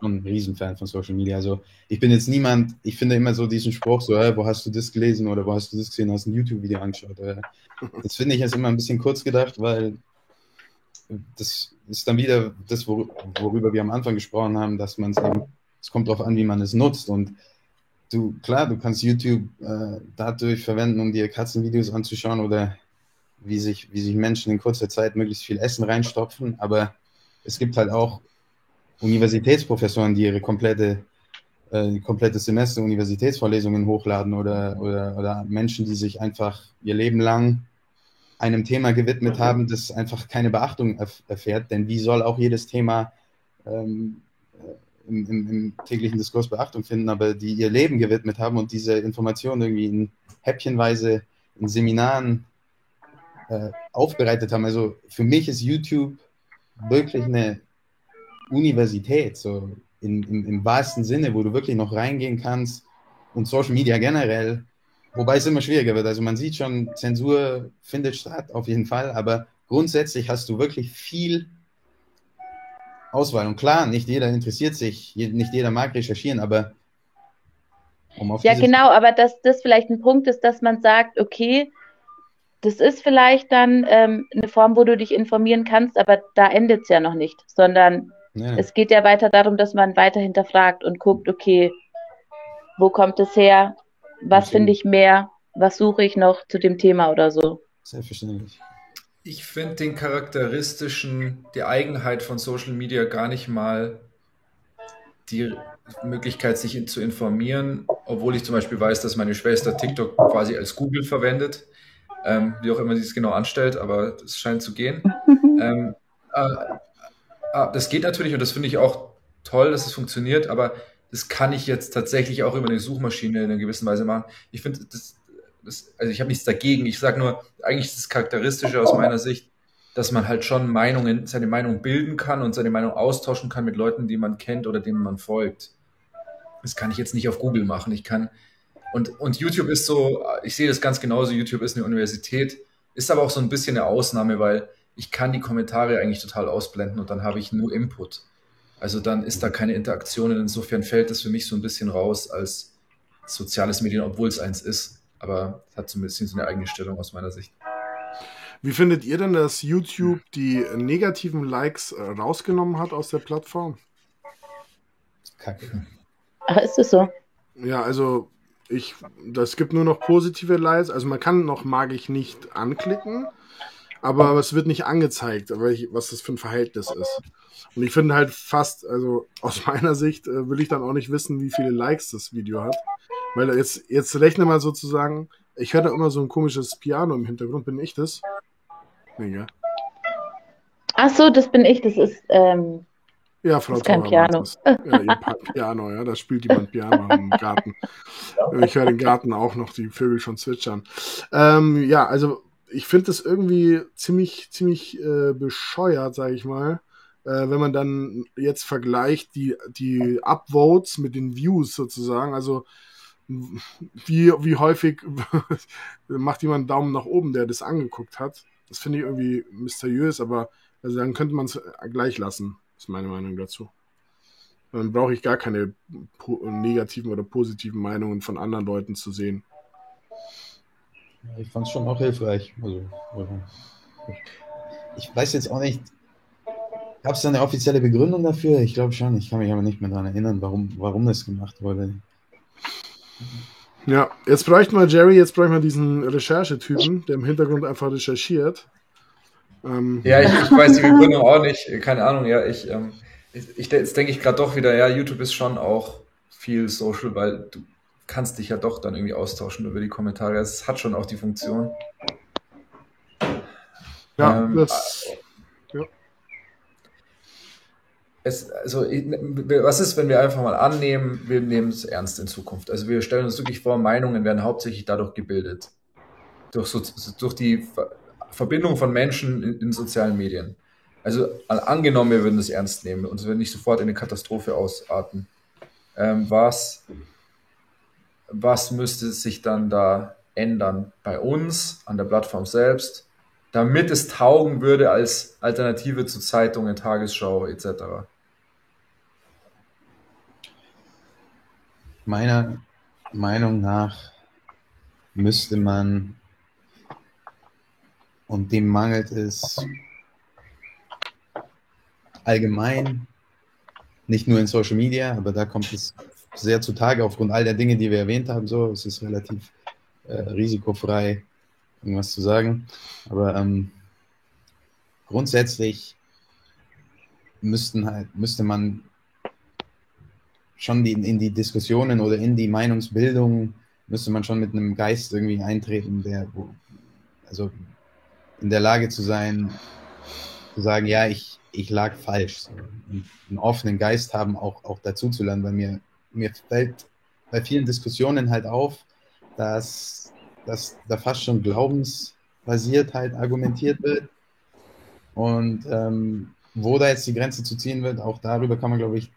schon ein Riesenfan von Social Media. Also ich bin jetzt niemand, ich finde immer so diesen Spruch, so, hey, wo hast du das gelesen oder wo hast du das gesehen, hast ein YouTube-Video angeschaut. Das finde ich jetzt immer ein bisschen kurz gedacht, weil das ist dann wieder das, worüber wir am Anfang gesprochen haben, dass man es eben, es kommt darauf an, wie man es nutzt. Und du, klar, du kannst YouTube äh, dadurch verwenden, um dir Katzenvideos anzuschauen oder wie sich, wie sich Menschen in kurzer Zeit möglichst viel Essen reinstopfen, aber es gibt halt auch Universitätsprofessoren, die ihre komplette, äh, komplette Semester Universitätsvorlesungen hochladen oder, oder, oder Menschen, die sich einfach ihr Leben lang einem Thema gewidmet haben, das einfach keine Beachtung erf erfährt. Denn wie soll auch jedes Thema ähm, im, im, im, täglichen Diskurs Beachtung finden, aber die ihr Leben gewidmet haben und diese Informationen irgendwie in häppchenweise in Seminaren äh, aufbereitet haben. Also für mich ist YouTube wirklich eine Universität, so in, im, im wahrsten Sinne, wo du wirklich noch reingehen kannst und Social Media generell, wobei es immer schwieriger wird. Also man sieht schon, Zensur findet statt, auf jeden Fall, aber grundsätzlich hast du wirklich viel Auswahl. Und klar, nicht jeder interessiert sich, nicht jeder mag recherchieren, aber um Ja, genau, aber dass das vielleicht ein Punkt ist, dass man sagt, okay, das ist vielleicht dann ähm, eine Form, wo du dich informieren kannst, aber da endet es ja noch nicht, sondern Nee. Es geht ja weiter darum, dass man weiter hinterfragt und guckt, okay, wo kommt es her? Was finde ich mehr? Was suche ich noch zu dem Thema oder so? Selbstverständlich. Ich finde den charakteristischen, die Eigenheit von Social Media gar nicht mal die Möglichkeit, sich zu informieren, obwohl ich zum Beispiel weiß, dass meine Schwester TikTok quasi als Google verwendet, ähm, wie auch immer sie es genau anstellt, aber es scheint zu gehen. ähm, äh, das geht natürlich und das finde ich auch toll, dass es funktioniert, aber das kann ich jetzt tatsächlich auch über eine Suchmaschine in einer gewissen Weise machen. Ich finde, das, das, also ich habe nichts dagegen. Ich sage nur, eigentlich ist das Charakteristische aus meiner Sicht, dass man halt schon Meinungen, seine Meinung bilden kann und seine Meinung austauschen kann mit Leuten, die man kennt oder denen man folgt. Das kann ich jetzt nicht auf Google machen. Ich kann, und, und YouTube ist so, ich sehe das ganz genauso, YouTube ist eine Universität, ist aber auch so ein bisschen eine Ausnahme, weil ich kann die Kommentare eigentlich total ausblenden und dann habe ich nur Input. Also dann ist da keine Interaktion und insofern fällt das für mich so ein bisschen raus als soziales Medien, obwohl es eins ist. Aber es hat so ein bisschen so eine eigene Stellung aus meiner Sicht. Wie findet ihr denn, dass YouTube die negativen Likes äh, rausgenommen hat aus der Plattform? Kacke. Ach, ist das so? Ja, also ich, das gibt nur noch positive Likes. Also man kann noch mag ich nicht anklicken, aber es wird nicht angezeigt, was das für ein Verhältnis ist. Und ich finde halt fast, also aus meiner Sicht äh, will ich dann auch nicht wissen, wie viele Likes das Video hat. Weil jetzt, jetzt rechne mal sozusagen, ich höre da immer so ein komisches Piano im Hintergrund, bin ich das? Nee, ja. Ach so, das bin ich, das ist, ähm, ja, Frau das ist kein Piano. Ja, ihr Piano, ja, da spielt jemand Piano im Garten. Ich höre den Garten auch noch, die Vögel schon zwitschern. Ähm, ja, also ich finde das irgendwie ziemlich, ziemlich äh, bescheuert, sage ich mal, äh, wenn man dann jetzt vergleicht die, die Upvotes mit den Views sozusagen. Also wie, wie häufig macht jemand einen Daumen nach oben, der das angeguckt hat. Das finde ich irgendwie mysteriös, aber also dann könnte man es gleich lassen, ist meine Meinung dazu. Dann brauche ich gar keine negativen oder positiven Meinungen von anderen Leuten zu sehen. Ich fand es schon auch hilfreich. Also, ich weiß jetzt auch nicht, gab es da eine offizielle Begründung dafür? Ich glaube schon, ich kann mich aber nicht mehr daran erinnern, warum, warum das gemacht wurde. Ja, jetzt bräuchten wir Jerry, jetzt bräuchten wir diesen Recherchetypen, der im Hintergrund einfach recherchiert. Ähm, ja, ich, ich, weiß die Begründung auch nicht, keine Ahnung, ja, ich, ähm, ich, ich jetzt denke ich gerade doch wieder, ja, YouTube ist schon auch viel Social, weil du kannst dich ja doch dann irgendwie austauschen über die Kommentare. Es hat schon auch die Funktion. Ja, ähm, das. Ja. Es, also, was ist, wenn wir einfach mal annehmen, wir nehmen es ernst in Zukunft? Also, wir stellen uns wirklich vor, Meinungen werden hauptsächlich dadurch gebildet. Durch, so, durch die Verbindung von Menschen in, in sozialen Medien. Also, angenommen, wir würden es ernst nehmen und es würde nicht sofort in eine Katastrophe ausarten. Ähm, was was müsste sich dann da ändern bei uns, an der Plattform selbst, damit es taugen würde als Alternative zu Zeitungen, Tagesschau etc. Meiner Meinung nach müsste man, und dem mangelt es allgemein, nicht nur in Social Media, aber da kommt es sehr zutage aufgrund all der Dinge, die wir erwähnt haben. So, es ist relativ äh, risikofrei, irgendwas zu sagen. Aber ähm, grundsätzlich müssten halt, müsste man schon die, in die Diskussionen oder in die Meinungsbildung müsste man schon mit einem Geist irgendwie eintreten, der wo, also in der Lage zu sein, zu sagen, ja, ich, ich lag falsch. So. einen offenen Geist haben, auch, auch dazu zu lernen, weil mir mir fällt bei vielen Diskussionen halt auf, dass, dass da fast schon glaubensbasiert halt argumentiert wird. Und ähm, wo da jetzt die Grenze zu ziehen wird, auch darüber kann man, glaube ich,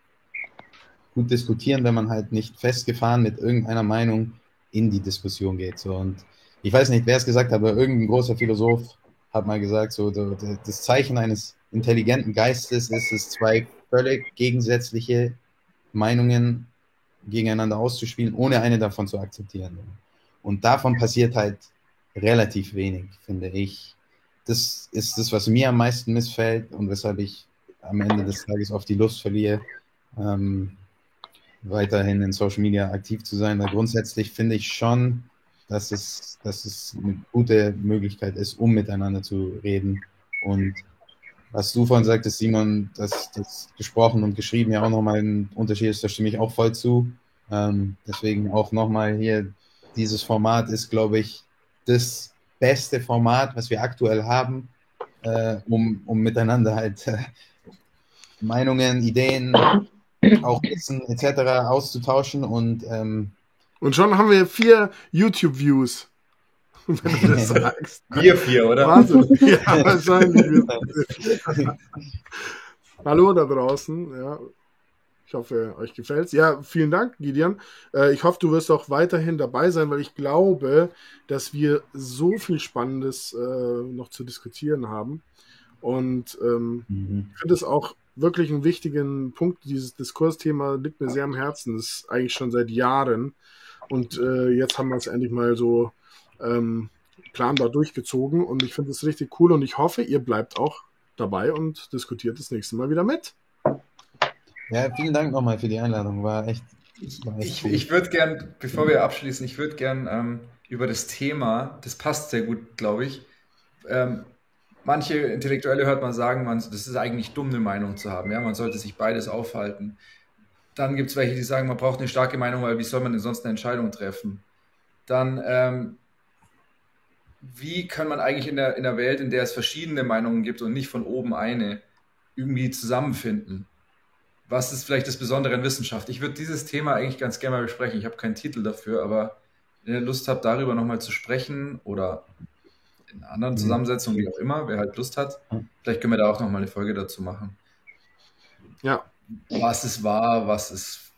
gut diskutieren, wenn man halt nicht festgefahren mit irgendeiner Meinung in die Diskussion geht. So. Und ich weiß nicht, wer es gesagt hat, aber irgendein großer Philosoph hat mal gesagt, so das Zeichen eines intelligenten Geistes ist es, zwei völlig gegensätzliche Meinungen gegeneinander auszuspielen, ohne eine davon zu akzeptieren. Und davon passiert halt relativ wenig, finde ich. Das ist das, was mir am meisten missfällt und weshalb ich am Ende des Tages auf die Lust verliere, ähm, weiterhin in Social Media aktiv zu sein. Weil grundsätzlich finde ich schon, dass es, dass es eine gute Möglichkeit ist, um miteinander zu reden und was du vorhin sagtest, Simon, dass das gesprochen und geschrieben ja auch nochmal ein Unterschied ist, da stimme ich auch voll zu. Ähm, deswegen auch nochmal hier, dieses Format ist, glaube ich, das beste Format, was wir aktuell haben, äh, um, um miteinander halt äh, Meinungen, Ideen, auch Wissen etc. auszutauschen und ähm, Und schon haben wir vier YouTube-Views. Wenn du das sagst. Wir vier, oder? Wahnsinn. Ja, wahrscheinlich. Hallo da draußen. Ja. Ich hoffe, euch gefällt's. Ja, vielen Dank, Gideon. Äh, ich hoffe, du wirst auch weiterhin dabei sein, weil ich glaube, dass wir so viel Spannendes äh, noch zu diskutieren haben. Und ähm, mhm. ich finde es auch wirklich einen wichtigen Punkt. Dieses Diskursthema liegt mir sehr am Herzen. Das ist eigentlich schon seit Jahren. Und äh, jetzt haben wir es endlich mal so ähm, planbar durchgezogen. Und ich finde es richtig cool. Und ich hoffe, ihr bleibt auch dabei und diskutiert das nächste Mal wieder mit. ja, vielen Dank nochmal für die Einladung. War echt, war echt Ich, cool. ich würde gern, bevor wir abschließen, ich würde gern ähm, über das Thema, das passt sehr gut, glaube ich. Ähm, manche Intellektuelle hört man sagen, man, das ist eigentlich dumm, eine Meinung zu haben. Ja, man sollte sich beides aufhalten. Dann gibt es welche, die sagen, man braucht eine starke Meinung, weil wie soll man denn sonst eine Entscheidung treffen? Dann, ähm, wie kann man eigentlich in der, in der Welt, in der es verschiedene Meinungen gibt und nicht von oben eine, irgendwie zusammenfinden? Was ist vielleicht das Besondere in Wissenschaft? Ich würde dieses Thema eigentlich ganz gerne mal besprechen. Ich habe keinen Titel dafür, aber wenn ihr Lust habt, darüber nochmal zu sprechen oder in anderen Mhm. Zusammensetzung, wie auch immer, wer halt Lust hat, vielleicht können wir da auch nochmal eine Folge dazu machen. Ja, Was ist wahr, was ist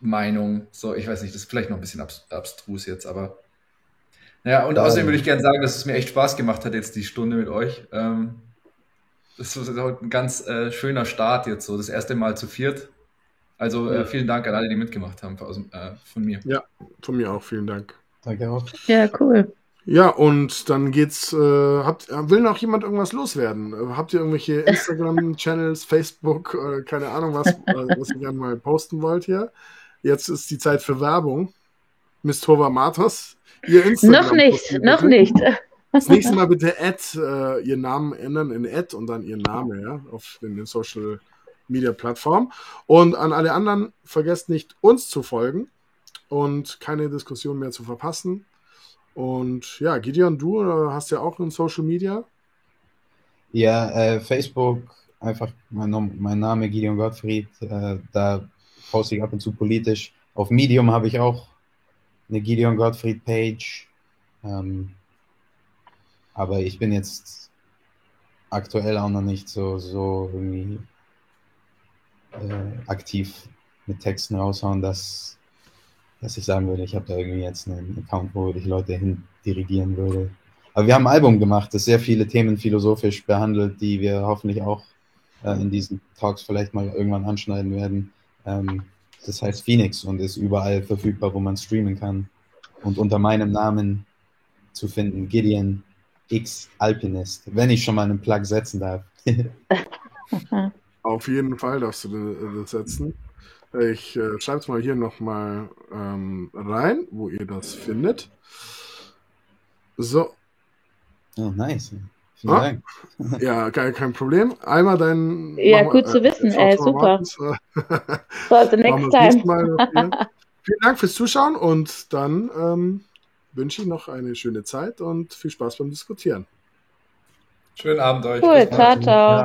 Meinung? So, ich weiß nicht, das ist vielleicht noch ein bisschen abs abstrus jetzt, aber naja, und Ja, außerdem ja. würde ich gerne sagen, dass es mir echt Spaß gemacht hat, jetzt die Stunde mit euch. Ähm, das ist heute ein ganz äh, schöner Start jetzt, so das erste Mal zu viert. Also äh, vielen Dank an alle, die mitgemacht haben äh, von mir. von mir auch. Vielen Dank. Danke auch. Ja, cool. Ja, und dann geht's. Äh, habt, will noch jemand irgendwas loswerden? Habt ihr irgendwelche Instagram-Channels, Facebook, äh, keine Ahnung, was, äh, was ihr gerne mal posten wollt hier? Jetzt ist die Zeit für Werbung. Miss Tova Matos. Ihr Instagram Noch nicht, noch nicht. Das nächste Mal bitte Ad, äh, ihren Namen ändern in Ad und dann ihren Namen, ja, auf den, den Social Media Plattformen. Und an alle anderen, vergesst nicht, uns zu folgen und keine Diskussion mehr zu verpassen. Und ja, Gideon, du äh, hast ja auch ein Social Media. Ja, äh, Facebook, einfach mein, mein Name Gideon Gottfried, äh, da poste ich ab und zu politisch. Auf Medium habe ich auch eine Gideon Gottfried Page. Ähm, aber ich bin jetzt aktuell auch noch nicht so, so irgendwie äh, aktiv mit Texten raushauen, dass, dass ich sagen würde, ich habe da irgendwie jetzt einen Account, wo ich Leute hin dirigieren würde. Aber wir haben ein Album gemacht, das sehr viele Themen philosophisch behandelt, die wir hoffentlich auch äh, in diesen Talks vielleicht mal irgendwann anschneiden werden. Ähm, das heißt Phoenix und ist überall verfügbar, wo man streamen kann. Und unter meinem Namen zu finden, Gideon X Alpinist, wenn ich schon mal einen Plug setzen darf. Auf jeden Fall darfst du das- das setzen. Ich äh, schreibe es mal hier nochmal ähm, rein, wo ihr das findet. So, oh, nice. Vielen Ah. Dank. ja, kein, kein Problem. Einmal dein. Ja, machen wir- gut zu wissen, ey, super. Äh, So, also wir next time. Mal. Vielen Dank fürs Zuschauen und dann ähm, wünsche ich noch eine schöne Zeit und viel Spaß beim Diskutieren. Schönen Abend euch. Cool, ciao, ciao.